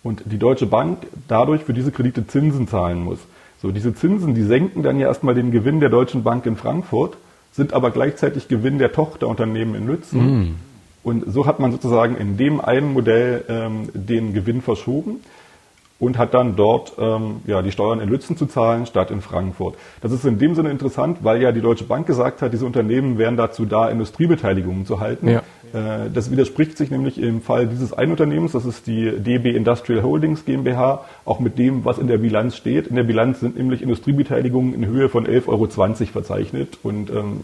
und die Deutsche Bank dadurch für diese Kredite Zinsen zahlen muss. So, diese Zinsen, die senken dann ja erstmal den Gewinn der Deutschen Bank in Frankfurt sind aber gleichzeitig Gewinn der Tochterunternehmen in Lützen. Mm. Und so hat man sozusagen in dem einen Modell ähm, den Gewinn verschoben und hat dann dort ähm, ja, die Steuern in Lützen zu zahlen statt in Frankfurt. Das ist in dem Sinne interessant, weil ja die Deutsche Bank gesagt hat, diese Unternehmen wären dazu da, Industriebeteiligungen zu halten. Ja. Äh, das widerspricht sich nämlich im Fall dieses einen Unternehmens, das ist die DB Industrial Holdings GmbH, auch mit dem, was in der Bilanz steht. In der Bilanz sind nämlich Industriebeteiligungen in Höhe von 11,20 Euro verzeichnet und ähm,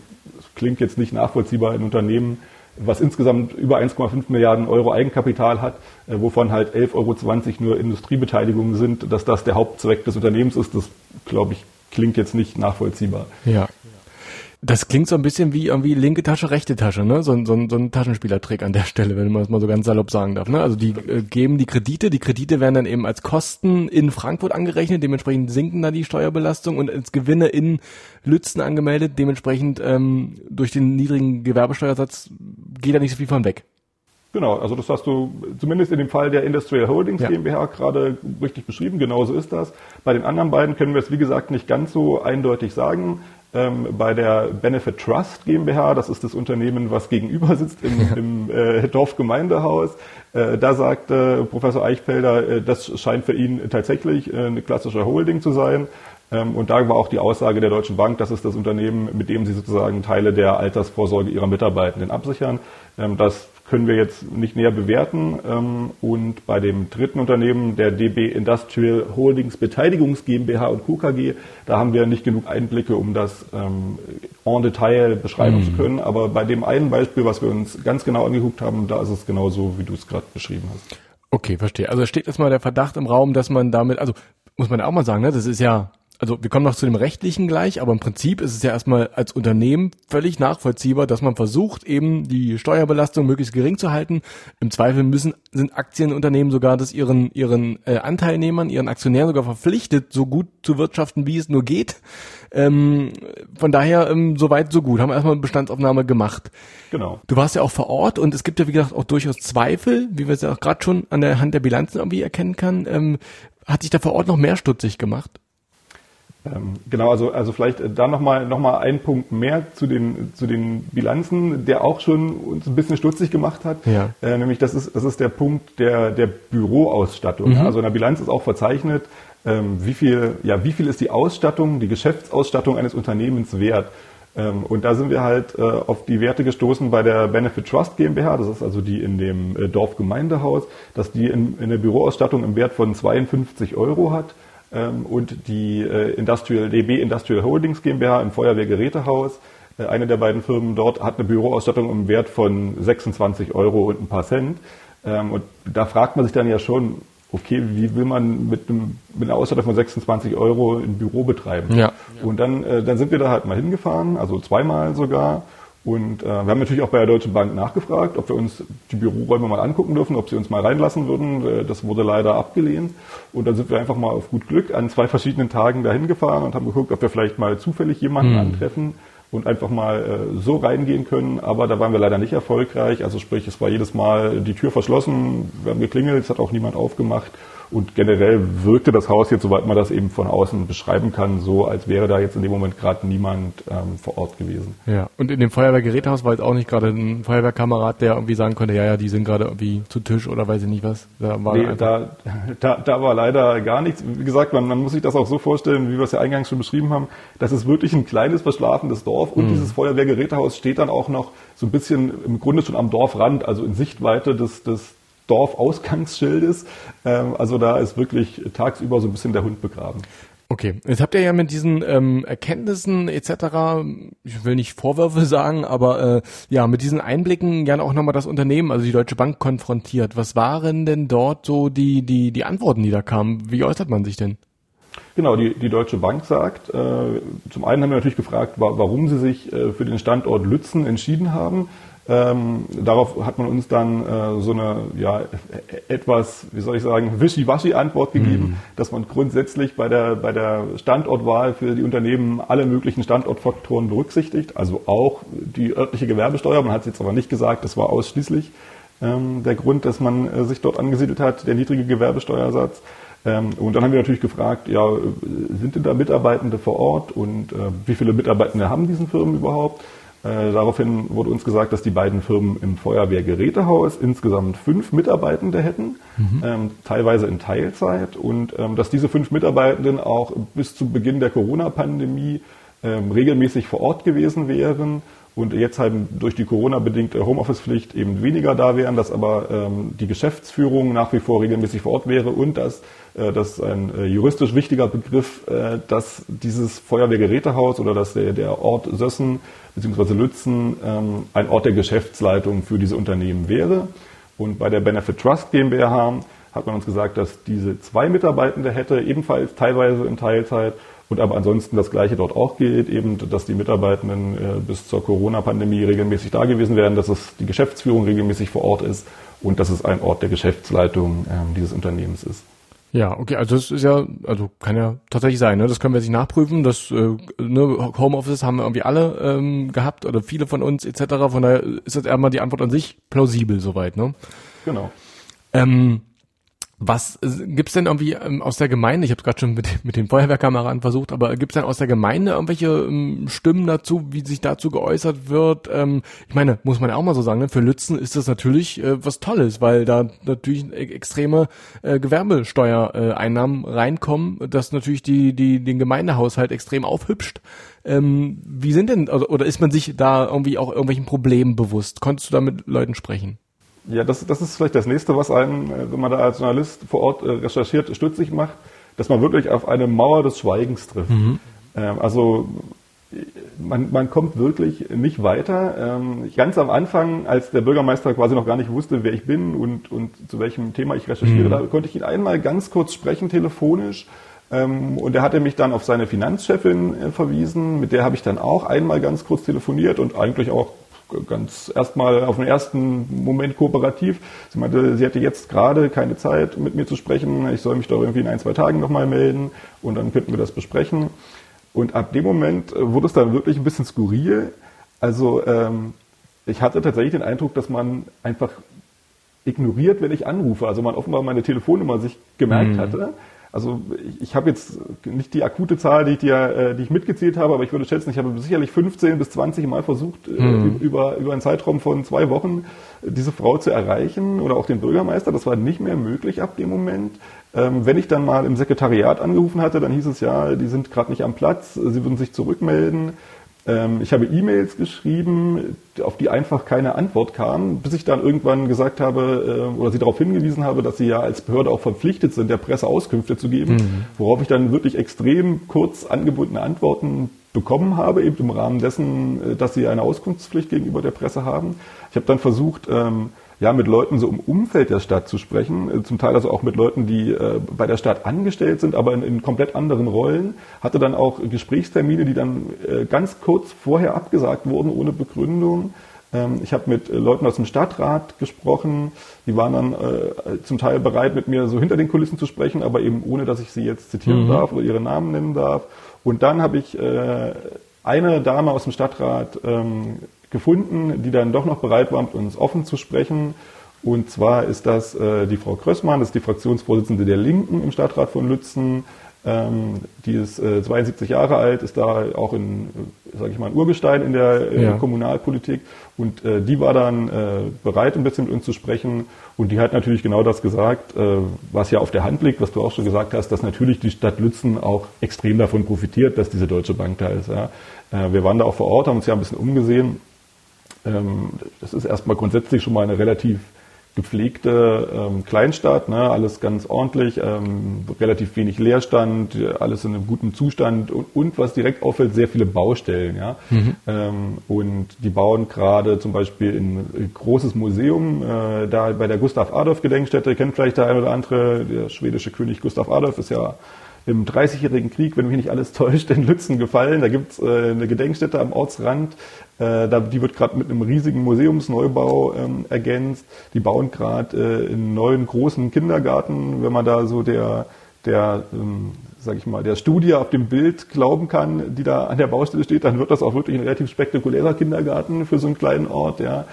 klingt jetzt nicht nachvollziehbar in Unternehmen, was insgesamt über 1,5 Milliarden Euro Eigenkapital hat, äh, wovon halt 11,20 Euro nur Industriebeteiligungen sind, dass das der Hauptzweck des Unternehmens ist, das glaube ich klingt jetzt nicht nachvollziehbar. Ja. Das klingt so ein bisschen wie irgendwie linke Tasche, rechte Tasche, ne? So, so, so ein Taschenspielertrick an der Stelle, wenn man es mal so ganz salopp sagen darf. Ne? Also die äh, geben die Kredite, die Kredite werden dann eben als Kosten in Frankfurt angerechnet, dementsprechend sinken da die Steuerbelastung und als Gewinne in Lützen angemeldet, dementsprechend ähm, durch den niedrigen Gewerbesteuersatz geht da nicht so viel von weg. Genau, also das hast du zumindest in dem Fall der Industrial Holdings ja. GmbH gerade richtig beschrieben, genauso ist das. Bei den anderen beiden können wir es wie gesagt nicht ganz so eindeutig sagen. Ähm, bei der Benefit Trust GmbH, das ist das Unternehmen, was gegenüber sitzt im, im äh, Dorfgemeindehaus. Äh, da sagt äh, Professor Eichfelder, äh, das scheint für ihn tatsächlich äh, eine klassische Holding zu sein. Ähm, und da war auch die Aussage der Deutschen Bank, das ist das Unternehmen, mit dem sie sozusagen Teile der Altersvorsorge ihrer Mitarbeitenden absichern. Ähm, das können wir jetzt nicht näher bewerten. Ähm, und bei dem dritten Unternehmen, der DB Industrial Holdings Beteiligungs GmbH und KKG, da haben wir nicht genug Einblicke, um das ähm, en Detail beschreiben mhm. zu können. Aber bei dem einen Beispiel, was wir uns ganz genau angeguckt haben, da ist es genauso, wie du es gerade beschrieben hast. Okay, verstehe. Also steht erstmal der Verdacht im Raum, dass man damit, also muss man ja auch mal sagen, ne, das ist ja also wir kommen noch zu dem rechtlichen gleich, aber im Prinzip ist es ja erstmal als Unternehmen völlig nachvollziehbar, dass man versucht, eben die Steuerbelastung möglichst gering zu halten. Im Zweifel müssen sind Aktienunternehmen sogar das ihren ihren äh, Anteilnehmern, ihren Aktionären sogar verpflichtet, so gut zu wirtschaften, wie es nur geht. Ähm, von daher ähm, so weit so gut. Haben wir erstmal eine Bestandsaufnahme gemacht. Genau. Du warst ja auch vor Ort und es gibt ja wie gesagt auch durchaus Zweifel, wie wir es ja auch gerade schon an der Hand der Bilanzen irgendwie erkennen kann. Ähm, hat sich da vor Ort noch mehr stutzig gemacht? Ähm, genau, also, also vielleicht da nochmal noch mal ein Punkt mehr zu den, zu den Bilanzen, der auch schon uns ein bisschen stutzig gemacht hat. Ja. Äh, nämlich das ist, das ist der Punkt der, der Büroausstattung. Mhm. Also in der Bilanz ist auch verzeichnet, ähm, wie viel, ja, wie viel ist die Ausstattung, die Geschäftsausstattung eines Unternehmens wert. Ähm, und da sind wir halt äh, auf die Werte gestoßen bei der Benefit Trust GmbH, das ist also die in dem äh, Dorfgemeindehaus, dass die in, in der Büroausstattung im Wert von 52 Euro hat und die äh, Industrial, DB Industrial Holdings GmbH im Feuerwehrgerätehaus. Äh, eine der beiden Firmen dort hat eine Büroausstattung im Wert von 26 Euro und ein paar Cent. Ähm, und da fragt man sich dann ja schon, okay, wie will man mit, einem, mit einer Ausstattung von 26 Euro ein Büro betreiben? Ja. Und dann, äh, dann sind wir da halt mal hingefahren, also zweimal sogar und äh, wir haben natürlich auch bei der Deutschen Bank nachgefragt, ob wir uns die Büroräume mal angucken dürfen, ob sie uns mal reinlassen würden. Äh, das wurde leider abgelehnt. Und dann sind wir einfach mal auf gut Glück an zwei verschiedenen Tagen dahin gefahren und haben geguckt, ob wir vielleicht mal zufällig jemanden mhm. antreffen und einfach mal äh, so reingehen können. Aber da waren wir leider nicht erfolgreich. Also sprich, es war jedes Mal die Tür verschlossen, wir haben geklingelt, es hat auch niemand aufgemacht. Und generell wirkte das Haus jetzt, soweit man das eben von außen beschreiben kann, so, als wäre da jetzt in dem Moment gerade niemand ähm, vor Ort gewesen. Ja, und in dem Feuerwehrgerätehaus war jetzt auch nicht gerade ein Feuerwehrkamerad, der irgendwie sagen konnte, ja, ja, die sind gerade irgendwie zu Tisch oder weiß ich nicht was. Da war, nee, da, da, da war leider gar nichts. Wie gesagt, man, man muss sich das auch so vorstellen, wie wir es ja eingangs schon beschrieben haben. Das ist wirklich ein kleines, verschlafenes Dorf und mhm. dieses Feuerwehrgerätehaus steht dann auch noch so ein bisschen im Grunde schon am Dorfrand, also in Sichtweite des, des Dorfausgangsschildes. Ähm, also da ist wirklich tagsüber so ein bisschen der Hund begraben. Okay, jetzt habt ihr ja mit diesen ähm, Erkenntnissen etc., ich will nicht Vorwürfe sagen, aber äh, ja, mit diesen Einblicken ja auch nochmal das Unternehmen, also die Deutsche Bank konfrontiert. Was waren denn dort so die, die, die Antworten, die da kamen? Wie äußert man sich denn? Genau, die, die Deutsche Bank sagt, äh, zum einen haben wir natürlich gefragt, warum sie sich äh, für den Standort Lützen entschieden haben. Ähm, darauf hat man uns dann äh, so eine ja, etwas, wie soll ich sagen, wischiwaschi Antwort gegeben, mhm. dass man grundsätzlich bei der, bei der Standortwahl für die Unternehmen alle möglichen Standortfaktoren berücksichtigt, also auch die örtliche Gewerbesteuer. Man hat es jetzt aber nicht gesagt, das war ausschließlich ähm, der Grund, dass man äh, sich dort angesiedelt hat, der niedrige Gewerbesteuersatz. Ähm, und dann haben wir natürlich gefragt, ja, sind denn da Mitarbeitende vor Ort und äh, wie viele Mitarbeitende haben diesen Firmen überhaupt? Äh, daraufhin wurde uns gesagt, dass die beiden Firmen im Feuerwehrgerätehaus insgesamt fünf Mitarbeitende hätten, mhm. ähm, teilweise in Teilzeit, und ähm, dass diese fünf Mitarbeitenden auch bis zu Beginn der Corona-Pandemie ähm, regelmäßig vor Ort gewesen wären und jetzt halt durch die Corona-bedingte Homeoffice-Pflicht eben weniger da wären, dass aber ähm, die Geschäftsführung nach wie vor regelmäßig vor Ort wäre und dass äh, das ist ein äh, juristisch wichtiger Begriff, äh, dass dieses Feuerwehrgerätehaus oder dass der, der Ort Sössen bzw. Lützen ähm, ein Ort der Geschäftsleitung für diese Unternehmen wäre. Und bei der Benefit Trust GmbH hat man uns gesagt, dass diese zwei Mitarbeitende hätte, ebenfalls teilweise in Teilzeit und aber ansonsten das Gleiche dort auch gilt, eben, dass die Mitarbeitenden äh, bis zur Corona-Pandemie regelmäßig da gewesen wären, dass es die Geschäftsführung regelmäßig vor Ort ist und dass es ein Ort der Geschäftsleitung äh, dieses Unternehmens ist. Ja, okay, also das ist ja, also kann ja tatsächlich sein, ne? Das können wir sich nachprüfen. Das äh, ne, Homeoffice haben wir irgendwie alle ähm, gehabt oder viele von uns etc. Von daher ist das erstmal die Antwort an sich plausibel soweit, ne? Genau. Ähm, was äh, gibt's denn irgendwie ähm, aus der Gemeinde? Ich habe gerade schon mit, mit den Feuerwehrkameraden versucht, aber gibt's denn aus der Gemeinde irgendwelche ähm, Stimmen dazu, wie sich dazu geäußert wird? Ähm, ich meine, muss man ja auch mal so sagen, ne? für Lützen ist das natürlich äh, was Tolles, weil da natürlich e extreme äh, Gewerbesteuereinnahmen äh, reinkommen, das natürlich die die den Gemeindehaushalt extrem aufhübscht. Ähm, wie sind denn oder, oder ist man sich da irgendwie auch irgendwelchen Problemen bewusst? Konntest du da mit Leuten sprechen? Ja, das, das ist vielleicht das nächste, was einen, äh, wenn man da als Journalist vor Ort äh, recherchiert, stützig macht, dass man wirklich auf eine Mauer des Schweigens trifft. Mhm. Ähm, also man, man kommt wirklich nicht weiter. Ähm, ganz am Anfang, als der Bürgermeister quasi noch gar nicht wusste, wer ich bin und, und zu welchem Thema ich recherchiere, mhm. da konnte ich ihn einmal ganz kurz sprechen, telefonisch. Ähm, und er hatte mich dann auf seine Finanzchefin äh, verwiesen, mit der habe ich dann auch einmal ganz kurz telefoniert und eigentlich auch ganz erstmal auf den ersten Moment kooperativ. Sie meinte, sie hätte jetzt gerade keine Zeit, mit mir zu sprechen. Ich soll mich doch irgendwie in ein, zwei Tagen nochmal melden und dann könnten wir das besprechen. Und ab dem Moment äh, wurde es dann wirklich ein bisschen skurril. Also ähm, ich hatte tatsächlich den Eindruck, dass man einfach ignoriert, wenn ich anrufe. Also man offenbar meine Telefonnummer sich gemerkt mhm. hatte also ich, ich habe jetzt nicht die akute Zahl, die ich, dir, äh, die ich mitgezählt habe, aber ich würde schätzen, ich habe sicherlich 15 bis 20 Mal versucht, mhm. über, über einen Zeitraum von zwei Wochen diese Frau zu erreichen oder auch den Bürgermeister. Das war nicht mehr möglich ab dem Moment. Ähm, wenn ich dann mal im Sekretariat angerufen hatte, dann hieß es ja, die sind gerade nicht am Platz, sie würden sich zurückmelden. Ähm, ich habe E-Mails geschrieben, auf die einfach keine Antwort kam, bis ich dann irgendwann gesagt habe äh, oder sie darauf hingewiesen habe, dass sie ja als Behörde auch verpflichtet sind, der Presse Auskünfte zu geben, mhm. worauf ich dann wirklich extrem kurz angebundene Antworten bekommen habe, eben im Rahmen dessen, äh, dass sie eine Auskunftspflicht gegenüber der Presse haben. Ich habe dann versucht, ähm, ja, mit Leuten so im Umfeld der Stadt zu sprechen, äh, zum Teil also auch mit Leuten, die äh, bei der Stadt angestellt sind, aber in, in, komplett anderen Rollen, hatte dann auch Gesprächstermine, die dann äh, ganz kurz vorher abgesagt wurden, ohne Begründung. Ähm, ich habe mit äh, Leuten aus dem Stadtrat gesprochen, die waren dann äh, zum Teil bereit, mit mir so hinter den Kulissen zu sprechen, aber eben ohne, dass ich sie jetzt zitieren mhm. darf oder ihre Namen nennen darf. Und dann habe ich äh, eine Dame aus dem Stadtrat ähm, gefunden, die dann doch noch bereit war, mit uns offen zu sprechen. Und zwar ist das äh, die Frau Krössmann, das ist die Fraktionsvorsitzende der Linken im Stadtrat von Lützen. Ähm, die ist äh, 72 Jahre alt, ist da auch in, äh, sage ich mal, ein Urgestein in der äh, ja. Kommunalpolitik. Und äh, die war dann äh, bereit, ein bisschen mit uns zu sprechen. Und die hat natürlich genau das gesagt, äh, was ja auf der Hand liegt, was du auch schon gesagt hast, dass natürlich die Stadt Lützen auch extrem davon profitiert, dass diese Deutsche Bank da ist. Ja. Äh, wir waren da auch vor Ort, haben uns ja ein bisschen umgesehen das ist erstmal grundsätzlich schon mal eine relativ gepflegte ähm, Kleinstadt, ne? alles ganz ordentlich, ähm, relativ wenig Leerstand, alles in einem guten Zustand und, und was direkt auffällt, sehr viele Baustellen. Ja? Mhm. Ähm, und die bauen gerade zum Beispiel ein großes Museum, äh, da bei der Gustav Adolf Gedenkstätte, kennt vielleicht der eine oder andere, der schwedische König Gustav Adolf ist ja im Dreißigjährigen Krieg, wenn mich nicht alles täuscht, in Lützen gefallen. Da gibt's äh, eine Gedenkstätte am Ortsrand. Äh, da, die wird gerade mit einem riesigen Museumsneubau ähm, ergänzt. Die bauen gerade äh, einen neuen großen Kindergarten. Wenn man da so der, der ähm, sag ich mal, der Studie auf dem Bild glauben kann, die da an der Baustelle steht, dann wird das auch wirklich ein relativ spektakulärer Kindergarten für so einen kleinen Ort. Ja.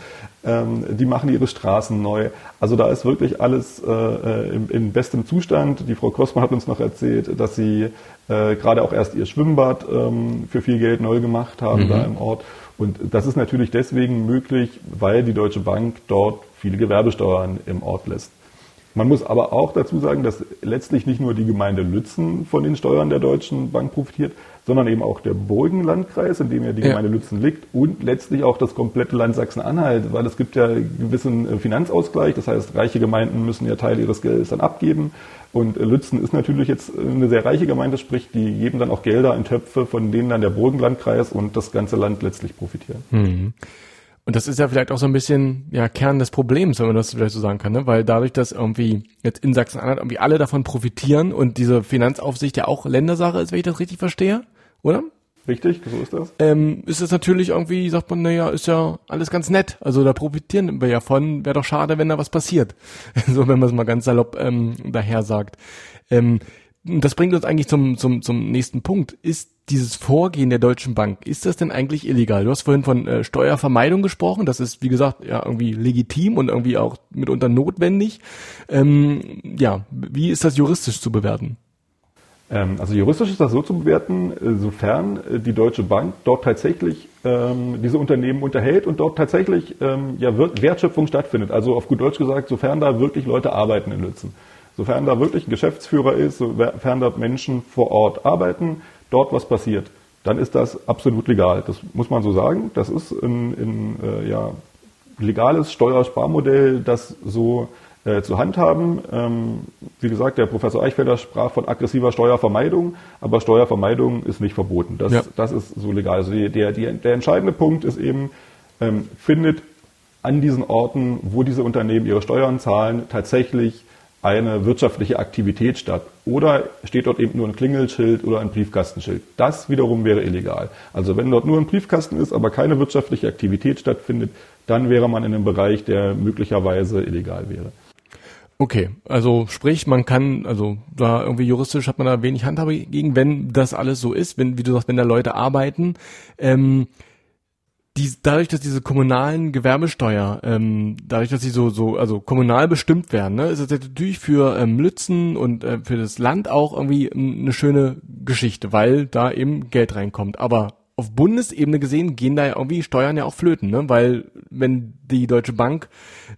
Ähm, die machen ihre Straßen neu. Also da ist wirklich alles äh, äh in, in bestem Zustand. Die Frau Kosma hat uns noch erzählt, dass sie äh, gerade auch erst ihr Schwimmbad ähm, für viel Geld neu gemacht haben mhm. da im Ort. Und das ist natürlich deswegen möglich, weil die Deutsche Bank dort viele Gewerbesteuern im Ort lässt. Man muss aber auch dazu sagen, dass letztlich nicht nur die Gemeinde Lützen von den Steuern der Deutschen Bank profitiert, sondern eben auch der Burgenlandkreis, in dem ja die ja. Gemeinde Lützen liegt und letztlich auch das komplette Land Sachsen-Anhalt, weil es gibt ja einen gewissen äh, Finanzausgleich, das heißt, reiche Gemeinden müssen ja Teil ihres Geldes dann abgeben und äh, Lützen ist natürlich jetzt eine sehr reiche Gemeinde, sprich, die geben dann auch Gelder in Töpfe, von denen dann der Burgenlandkreis und das ganze Land letztlich profitieren. Mhm. Und das ist ja vielleicht auch so ein bisschen ja Kern des Problems, wenn man das vielleicht so sagen kann, ne? weil dadurch, dass irgendwie jetzt in Sachsen-Anhalt irgendwie alle davon profitieren und diese Finanzaufsicht ja auch Ländersache ist, wenn ich das richtig verstehe, oder? Richtig, so ist das. Ähm, ist es natürlich irgendwie, sagt man, naja, ist ja alles ganz nett. Also da profitieren wir ja von. Wäre doch schade, wenn da was passiert. so, wenn man es mal ganz salopp ähm, daher sagt. Ähm, das bringt uns eigentlich zum, zum, zum nächsten Punkt. Ist dieses Vorgehen der Deutschen Bank, ist das denn eigentlich illegal? Du hast vorhin von äh, Steuervermeidung gesprochen. Das ist, wie gesagt, ja irgendwie legitim und irgendwie auch mitunter notwendig. Ähm, ja, wie ist das juristisch zu bewerten? Ähm, also juristisch ist das so zu bewerten, äh, sofern äh, die Deutsche Bank dort tatsächlich ähm, diese Unternehmen unterhält und dort tatsächlich ähm, ja, Wertschöpfung stattfindet. Also auf gut Deutsch gesagt, sofern da wirklich Leute arbeiten in Lützen. Sofern da wirklich ein Geschäftsführer ist, sofern dort Menschen vor Ort arbeiten, dort was passiert, dann ist das absolut legal. Das muss man so sagen. Das ist ein, ein äh, ja, legales Steuersparmodell, das so äh, zu handhaben. Ähm, wie gesagt, der Professor Eichfelder sprach von aggressiver Steuervermeidung, aber Steuervermeidung ist nicht verboten. Das, ja. das ist so legal. Also der, die, der entscheidende Punkt ist eben, ähm, findet an diesen Orten, wo diese Unternehmen ihre Steuern zahlen, tatsächlich eine wirtschaftliche Aktivität statt. Oder steht dort eben nur ein Klingelschild oder ein Briefkastenschild. Das wiederum wäre illegal. Also wenn dort nur ein Briefkasten ist, aber keine wirtschaftliche Aktivität stattfindet, dann wäre man in einem Bereich, der möglicherweise illegal wäre. Okay, also sprich, man kann, also da irgendwie juristisch hat man da wenig Handhabe gegen, wenn das alles so ist, wenn, wie du sagst, wenn da Leute arbeiten. Ähm, die, dadurch, dass diese kommunalen Gewerbesteuer, ähm, dadurch, dass sie so, so, also kommunal bestimmt werden, ne, ist es natürlich für ähm, Lützen und äh, für das Land auch irgendwie eine schöne Geschichte, weil da eben Geld reinkommt. Aber auf Bundesebene gesehen gehen da ja irgendwie Steuern ja auch flöten, ne? Weil wenn die Deutsche Bank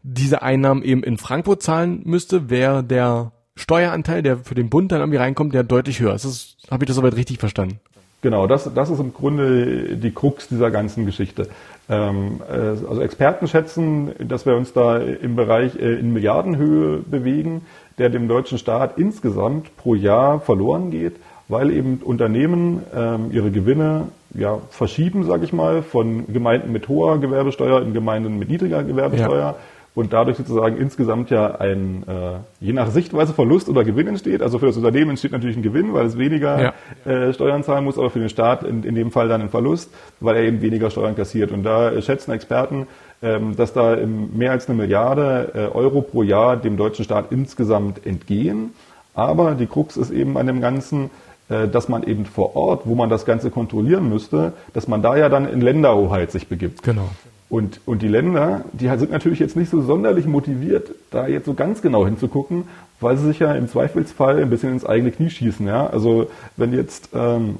diese Einnahmen eben in Frankfurt zahlen müsste, wäre der Steueranteil, der für den Bund dann irgendwie reinkommt, der deutlich höher. Das habe ich das soweit richtig verstanden? Genau, das, das ist im Grunde die Krux dieser ganzen Geschichte. Ähm, äh, also Experten schätzen, dass wir uns da im Bereich äh, in Milliardenhöhe bewegen, der dem deutschen Staat insgesamt pro Jahr verloren geht, weil eben Unternehmen ähm, ihre Gewinne ja, verschieben, sage ich mal, von Gemeinden mit hoher Gewerbesteuer in Gemeinden mit niedriger Gewerbesteuer. Ja und dadurch sozusagen insgesamt ja ein, äh, je nach Sichtweise Verlust oder Gewinn entsteht. Also für das Unternehmen entsteht natürlich ein Gewinn, weil es weniger ja. äh, Steuern zahlen muss, aber für den Staat in, in dem Fall dann ein Verlust, weil er eben weniger Steuern kassiert. Und da schätzen Experten, ähm, dass da mehr als eine Milliarde äh, Euro pro Jahr dem deutschen Staat insgesamt entgehen. Aber die Krux ist eben an dem Ganzen, äh, dass man eben vor Ort, wo man das Ganze kontrollieren müsste, dass man da ja dann in Länderhoheit sich begibt. Genau. Und, und die Länder, die sind natürlich jetzt nicht so sonderlich motiviert, da jetzt so ganz genau hinzugucken, weil sie sich ja im Zweifelsfall ein bisschen ins eigene Knie schießen. Ja? Also wenn jetzt, ähm,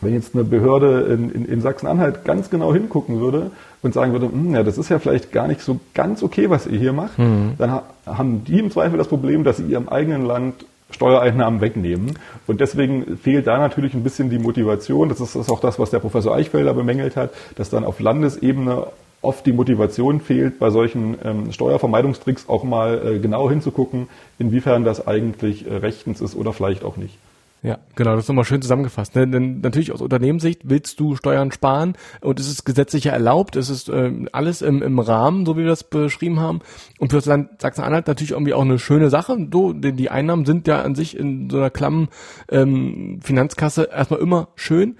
wenn jetzt eine Behörde in, in, in Sachsen-Anhalt ganz genau hingucken würde und sagen würde, hm, ja, das ist ja vielleicht gar nicht so ganz okay, was ihr hier macht, mhm. dann ha haben die im Zweifel das Problem, dass sie ihrem eigenen Land Steuereinnahmen wegnehmen. Und deswegen fehlt da natürlich ein bisschen die Motivation. Das ist, das ist auch das, was der Professor Eichfelder bemängelt hat, dass dann auf Landesebene oft die Motivation fehlt, bei solchen ähm, Steuervermeidungstricks auch mal äh, genau hinzugucken, inwiefern das eigentlich äh, rechtens ist oder vielleicht auch nicht. Ja, genau, das ist nochmal schön zusammengefasst. Ne? Denn natürlich aus Unternehmenssicht willst du Steuern sparen und es ist gesetzlich erlaubt, es ist äh, alles im, im Rahmen, so wie wir das beschrieben haben. Und für das Land Sachsen-Anhalt natürlich irgendwie auch eine schöne Sache. So, denn die Einnahmen sind ja an sich in so einer klammen ähm, Finanzkasse erstmal immer schön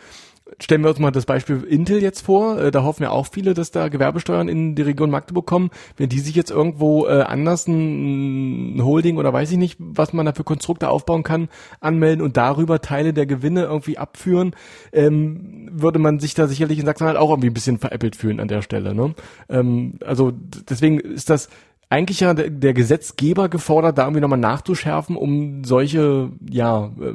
stellen wir uns mal das Beispiel Intel jetzt vor. Äh, da hoffen ja auch viele, dass da Gewerbesteuern in die Region Magdeburg kommen. Wenn die sich jetzt irgendwo äh, anders ein, Holding oder weiß ich nicht, was man da für Konstrukte aufbauen kann, anmelden und darüber Teile der Gewinne irgendwie abführen, ähm, würde man sich da sicherlich in Sachsen-Anhalt auch irgendwie ein bisschen veräppelt fühlen an der Stelle. Ne? Ähm, also deswegen ist das eigentlich ja der, der Gesetzgeber gefordert, da irgendwie nochmal nachzuschärfen, um solche, ja, äh,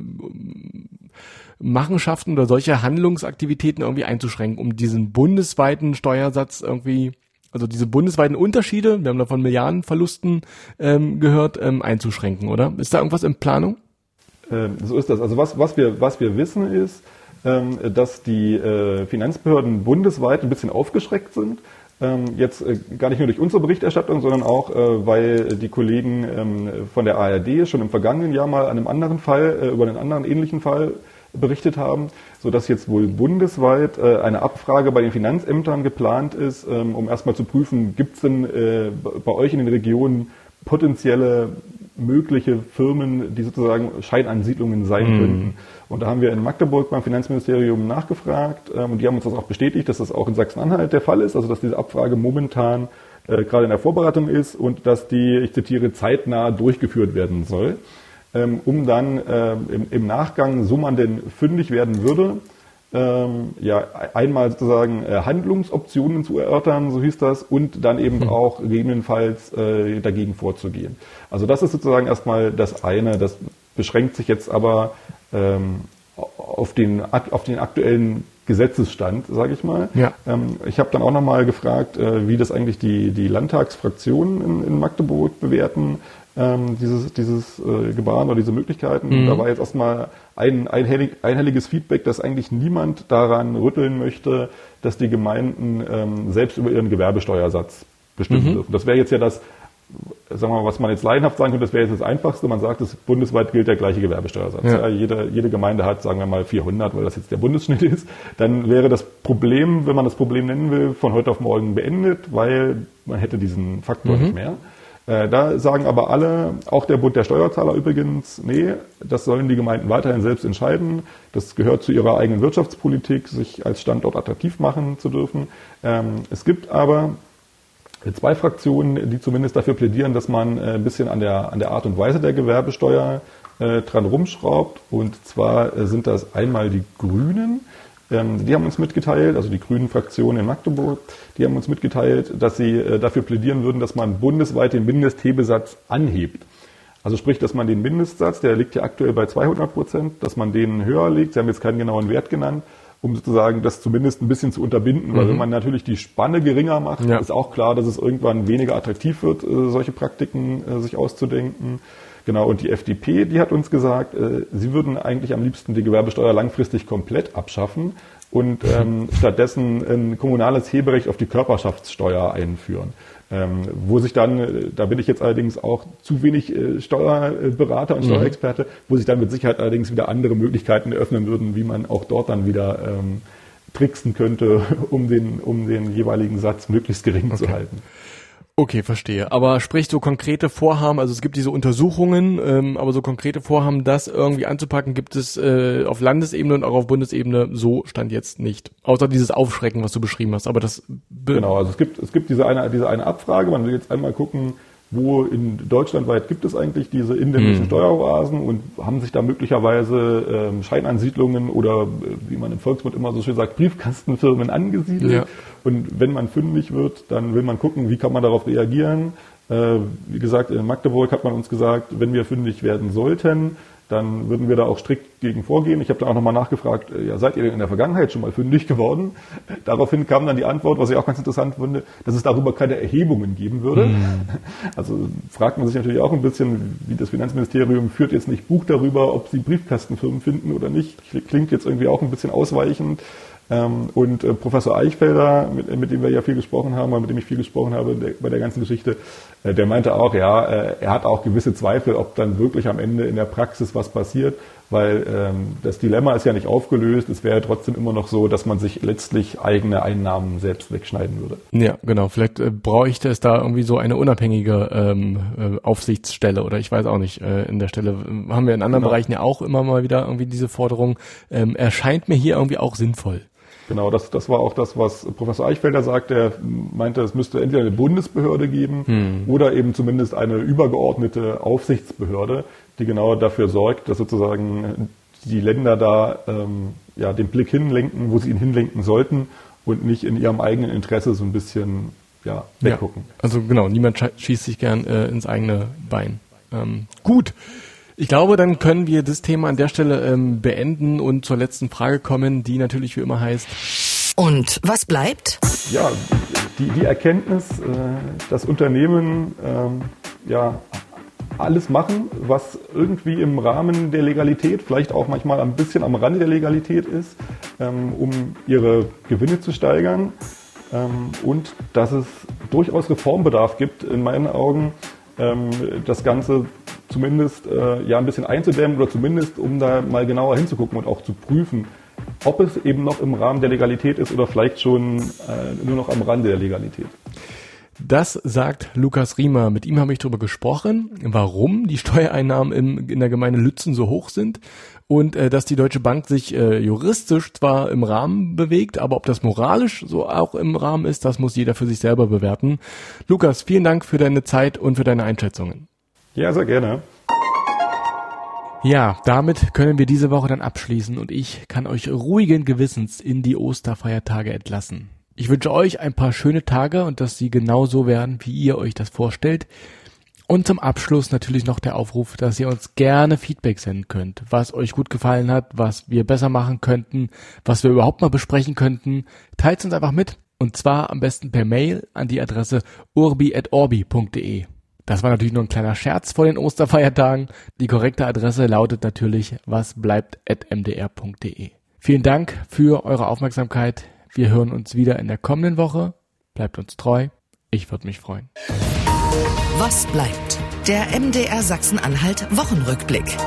Machenschaften oder solche Handlungsaktivitäten irgendwie einzuschränken, um diesen bundesweiten Steuersatz irgendwie, also diese bundesweiten Unterschiede, wir haben da von Milliardenverlusten ähm, gehört, ähm, einzuschränken, oder? Ist da irgendwas in Planung? Ähm, so ist das. Also was, was, wir, was wir wissen ist, ähm, dass die äh, Finanzbehörden bundesweit ein bisschen aufgeschreckt sind. Ähm, jetzt äh, gar nicht nur durch unsere Berichterstattung, sondern auch, äh, weil die Kollegen ähm, von der ARD schon im vergangenen Jahr mal an einem anderen Fall, äh, über einen anderen ähnlichen Fall berichtet haben, so dass jetzt wohl bundesweit äh, eine Abfrage bei den Finanzämtern geplant ist, ähm, um erstmal zu prüfen, gibt es denn äh, bei euch in den Regionen potenzielle mögliche Firmen, die sozusagen Scheinansiedlungen sein mhm. könnten. Und da haben wir in Magdeburg beim Finanzministerium nachgefragt ähm, und die haben uns das auch bestätigt, dass das auch in Sachsen-Anhalt der Fall ist, also dass diese Abfrage momentan äh, gerade in der Vorbereitung ist und dass die, ich zitiere, zeitnah durchgeführt werden soll ähm, um dann ähm, im, im, Nachgang, so man denn fündig werden würde, ähm, ja, einmal sozusagen äh, Handlungsoptionen zu erörtern, so hieß das, und dann eben mhm. auch gegebenenfalls äh, dagegen vorzugehen. Also das ist sozusagen erstmal das eine. Das beschränkt sich jetzt aber ähm, auf, den, auf den aktuellen Gesetzesstand, sage ich mal. Ja. Ähm, ich habe dann auch nochmal gefragt, äh, wie das eigentlich die, die Landtagsfraktionen in, in Magdeburg bewerten ähm, dieses, dieses äh, Gebaren oder diese Möglichkeiten. Mhm. Da war jetzt erstmal ein einhellig, einhelliges Feedback, dass eigentlich niemand daran rütteln möchte, dass die Gemeinden ähm, selbst über ihren Gewerbesteuersatz bestimmen mhm. dürfen. Das wäre jetzt ja das sagen wir mal, was man jetzt laienhaft sagen könnte, das wäre jetzt das Einfachste. Man sagt, dass bundesweit gilt der gleiche Gewerbesteuersatz. Ja. Ja, jede, jede Gemeinde hat, sagen wir mal, 400, weil das jetzt der Bundesschnitt ist. Dann wäre das Problem, wenn man das Problem nennen will, von heute auf morgen beendet, weil man hätte diesen Faktor mhm. nicht mehr. Äh, da sagen aber alle, auch der Bund der Steuerzahler übrigens, nee, das sollen die Gemeinden weiterhin selbst entscheiden. Das gehört zu ihrer eigenen Wirtschaftspolitik, sich als Standort attraktiv machen zu dürfen. Ähm, es gibt aber zwei Fraktionen, die zumindest dafür plädieren, dass man äh, ein bisschen an der, an der Art und Weise der Gewerbesteuer äh, dran rumschraubt. Und zwar sind das einmal die Grünen, die haben uns mitgeteilt, also die Grünen Fraktion in Magdeburg, die haben uns mitgeteilt, dass sie äh, dafür plädieren würden, dass man bundesweit den Mindesthebesatz anhebt. Also sprich, dass man den Mindestsatz, der liegt ja aktuell bei 200 Prozent, dass man den höher legt. Sie haben jetzt keinen genauen Wert genannt, um sozusagen das zumindest ein bisschen zu unterbinden. Mhm. Weil wenn man natürlich die Spanne geringer macht, ja. ist auch klar, dass es irgendwann weniger attraktiv wird, äh, solche Praktiken äh, sich auszudenken. Genau, und die FDP, die hat uns gesagt, äh, sie würden eigentlich am liebsten die Gewerbesteuer langfristig komplett abschaffen und ähm, stattdessen ein kommunales Heberecht auf die Körperschaftssteuer einführen. Ähm, wo sich dann, äh, da bin ich jetzt allerdings auch zu wenig äh, Steuerberater und mhm. Steuerexperte, wo sich dann mit Sicherheit allerdings wieder andere Möglichkeiten eröffnen würden, wie man auch dort dann wieder ähm, tricksen könnte, um den, um den jeweiligen Satz möglichst gering okay. zu halten. Okay, verstehe. Aber sprich so konkrete Vorhaben, also es gibt diese Untersuchungen, ähm, aber so konkrete Vorhaben, das irgendwie anzupacken, gibt es äh, auf Landesebene und auch auf Bundesebene so stand jetzt nicht. Außer dieses Aufschrecken, was du beschrieben hast. Aber das genau, also es gibt es gibt diese eine diese eine Abfrage. Man will jetzt einmal gucken, wo in Deutschland weit gibt es eigentlich diese indemnischen hm. Steueroasen und haben sich da möglicherweise ähm, Scheinansiedlungen oder äh, wie man im Volksmund immer so schön sagt, Briefkastenfirmen angesiedelt. Ja. Und wenn man fündig wird, dann will man gucken, wie kann man darauf reagieren. Äh, wie gesagt, in Magdeburg hat man uns gesagt, wenn wir fündig werden sollten, dann würden wir da auch strikt gegen vorgehen. Ich habe dann auch nochmal nachgefragt, äh, ja, seid ihr denn in der Vergangenheit schon mal fündig geworden? Daraufhin kam dann die Antwort, was ich auch ganz interessant finde, dass es darüber keine Erhebungen geben würde. Mhm. Also fragt man sich natürlich auch ein bisschen, wie das Finanzministerium führt jetzt nicht Buch darüber, ob sie Briefkastenfirmen finden oder nicht. Klingt jetzt irgendwie auch ein bisschen ausweichend. Ähm, und äh, Professor Eichfelder, mit, mit, dem wir ja viel gesprochen haben, mit dem ich viel gesprochen habe der, bei der ganzen Geschichte, äh, der meinte auch, ja, äh, er hat auch gewisse Zweifel, ob dann wirklich am Ende in der Praxis was passiert, weil ähm, das Dilemma ist ja nicht aufgelöst. Es wäre trotzdem immer noch so, dass man sich letztlich eigene Einnahmen selbst wegschneiden würde. Ja, genau. Vielleicht äh, bräuchte es da irgendwie so eine unabhängige ähm, äh, Aufsichtsstelle oder ich weiß auch nicht. Äh, in der Stelle haben wir in anderen genau. Bereichen ja auch immer mal wieder irgendwie diese Forderung. Ähm, erscheint mir hier irgendwie auch sinnvoll. Genau, das, das war auch das, was Professor Eichfelder sagte. Er meinte, es müsste entweder eine Bundesbehörde geben hm. oder eben zumindest eine übergeordnete Aufsichtsbehörde, die genau dafür sorgt, dass sozusagen die Länder da ähm, ja, den Blick hinlenken, wo sie ihn hinlenken sollten und nicht in ihrem eigenen Interesse so ein bisschen ja, weggucken. Ja, also genau, niemand schießt sich gern äh, ins eigene Bein. Ähm, gut. Ich glaube, dann können wir das Thema an der Stelle ähm, beenden und zur letzten Frage kommen, die natürlich wie immer heißt. Und was bleibt? Ja, die, die Erkenntnis, äh, dass Unternehmen äh, ja alles machen, was irgendwie im Rahmen der Legalität, vielleicht auch manchmal ein bisschen am Rande der Legalität ist, ähm, um ihre Gewinne zu steigern. Ähm, und dass es durchaus Reformbedarf gibt, in meinen Augen, ähm, das Ganze zumindest äh, ja ein bisschen einzudämmen oder zumindest um da mal genauer hinzugucken und auch zu prüfen, ob es eben noch im Rahmen der Legalität ist oder vielleicht schon äh, nur noch am Rande der Legalität. Das sagt Lukas Riemer. Mit ihm habe ich darüber gesprochen, warum die Steuereinnahmen im, in der Gemeinde Lützen so hoch sind und äh, dass die Deutsche Bank sich äh, juristisch zwar im Rahmen bewegt, aber ob das moralisch so auch im Rahmen ist, das muss jeder für sich selber bewerten. Lukas, vielen Dank für deine Zeit und für deine Einschätzungen. Ja, sehr gerne. Ja, damit können wir diese Woche dann abschließen und ich kann euch ruhigen Gewissens in die Osterfeiertage entlassen. Ich wünsche euch ein paar schöne Tage und dass sie genau so werden, wie ihr euch das vorstellt. Und zum Abschluss natürlich noch der Aufruf, dass ihr uns gerne Feedback senden könnt, was euch gut gefallen hat, was wir besser machen könnten, was wir überhaupt mal besprechen könnten. Teilt uns einfach mit und zwar am besten per Mail an die Adresse urbi.orbi.de. Das war natürlich nur ein kleiner Scherz vor den Osterfeiertagen. Die korrekte Adresse lautet natürlich wasbleibt.mdr.de. Vielen Dank für eure Aufmerksamkeit. Wir hören uns wieder in der kommenden Woche. Bleibt uns treu. Ich würde mich freuen. Was bleibt? Der MDR Sachsen-Anhalt Wochenrückblick.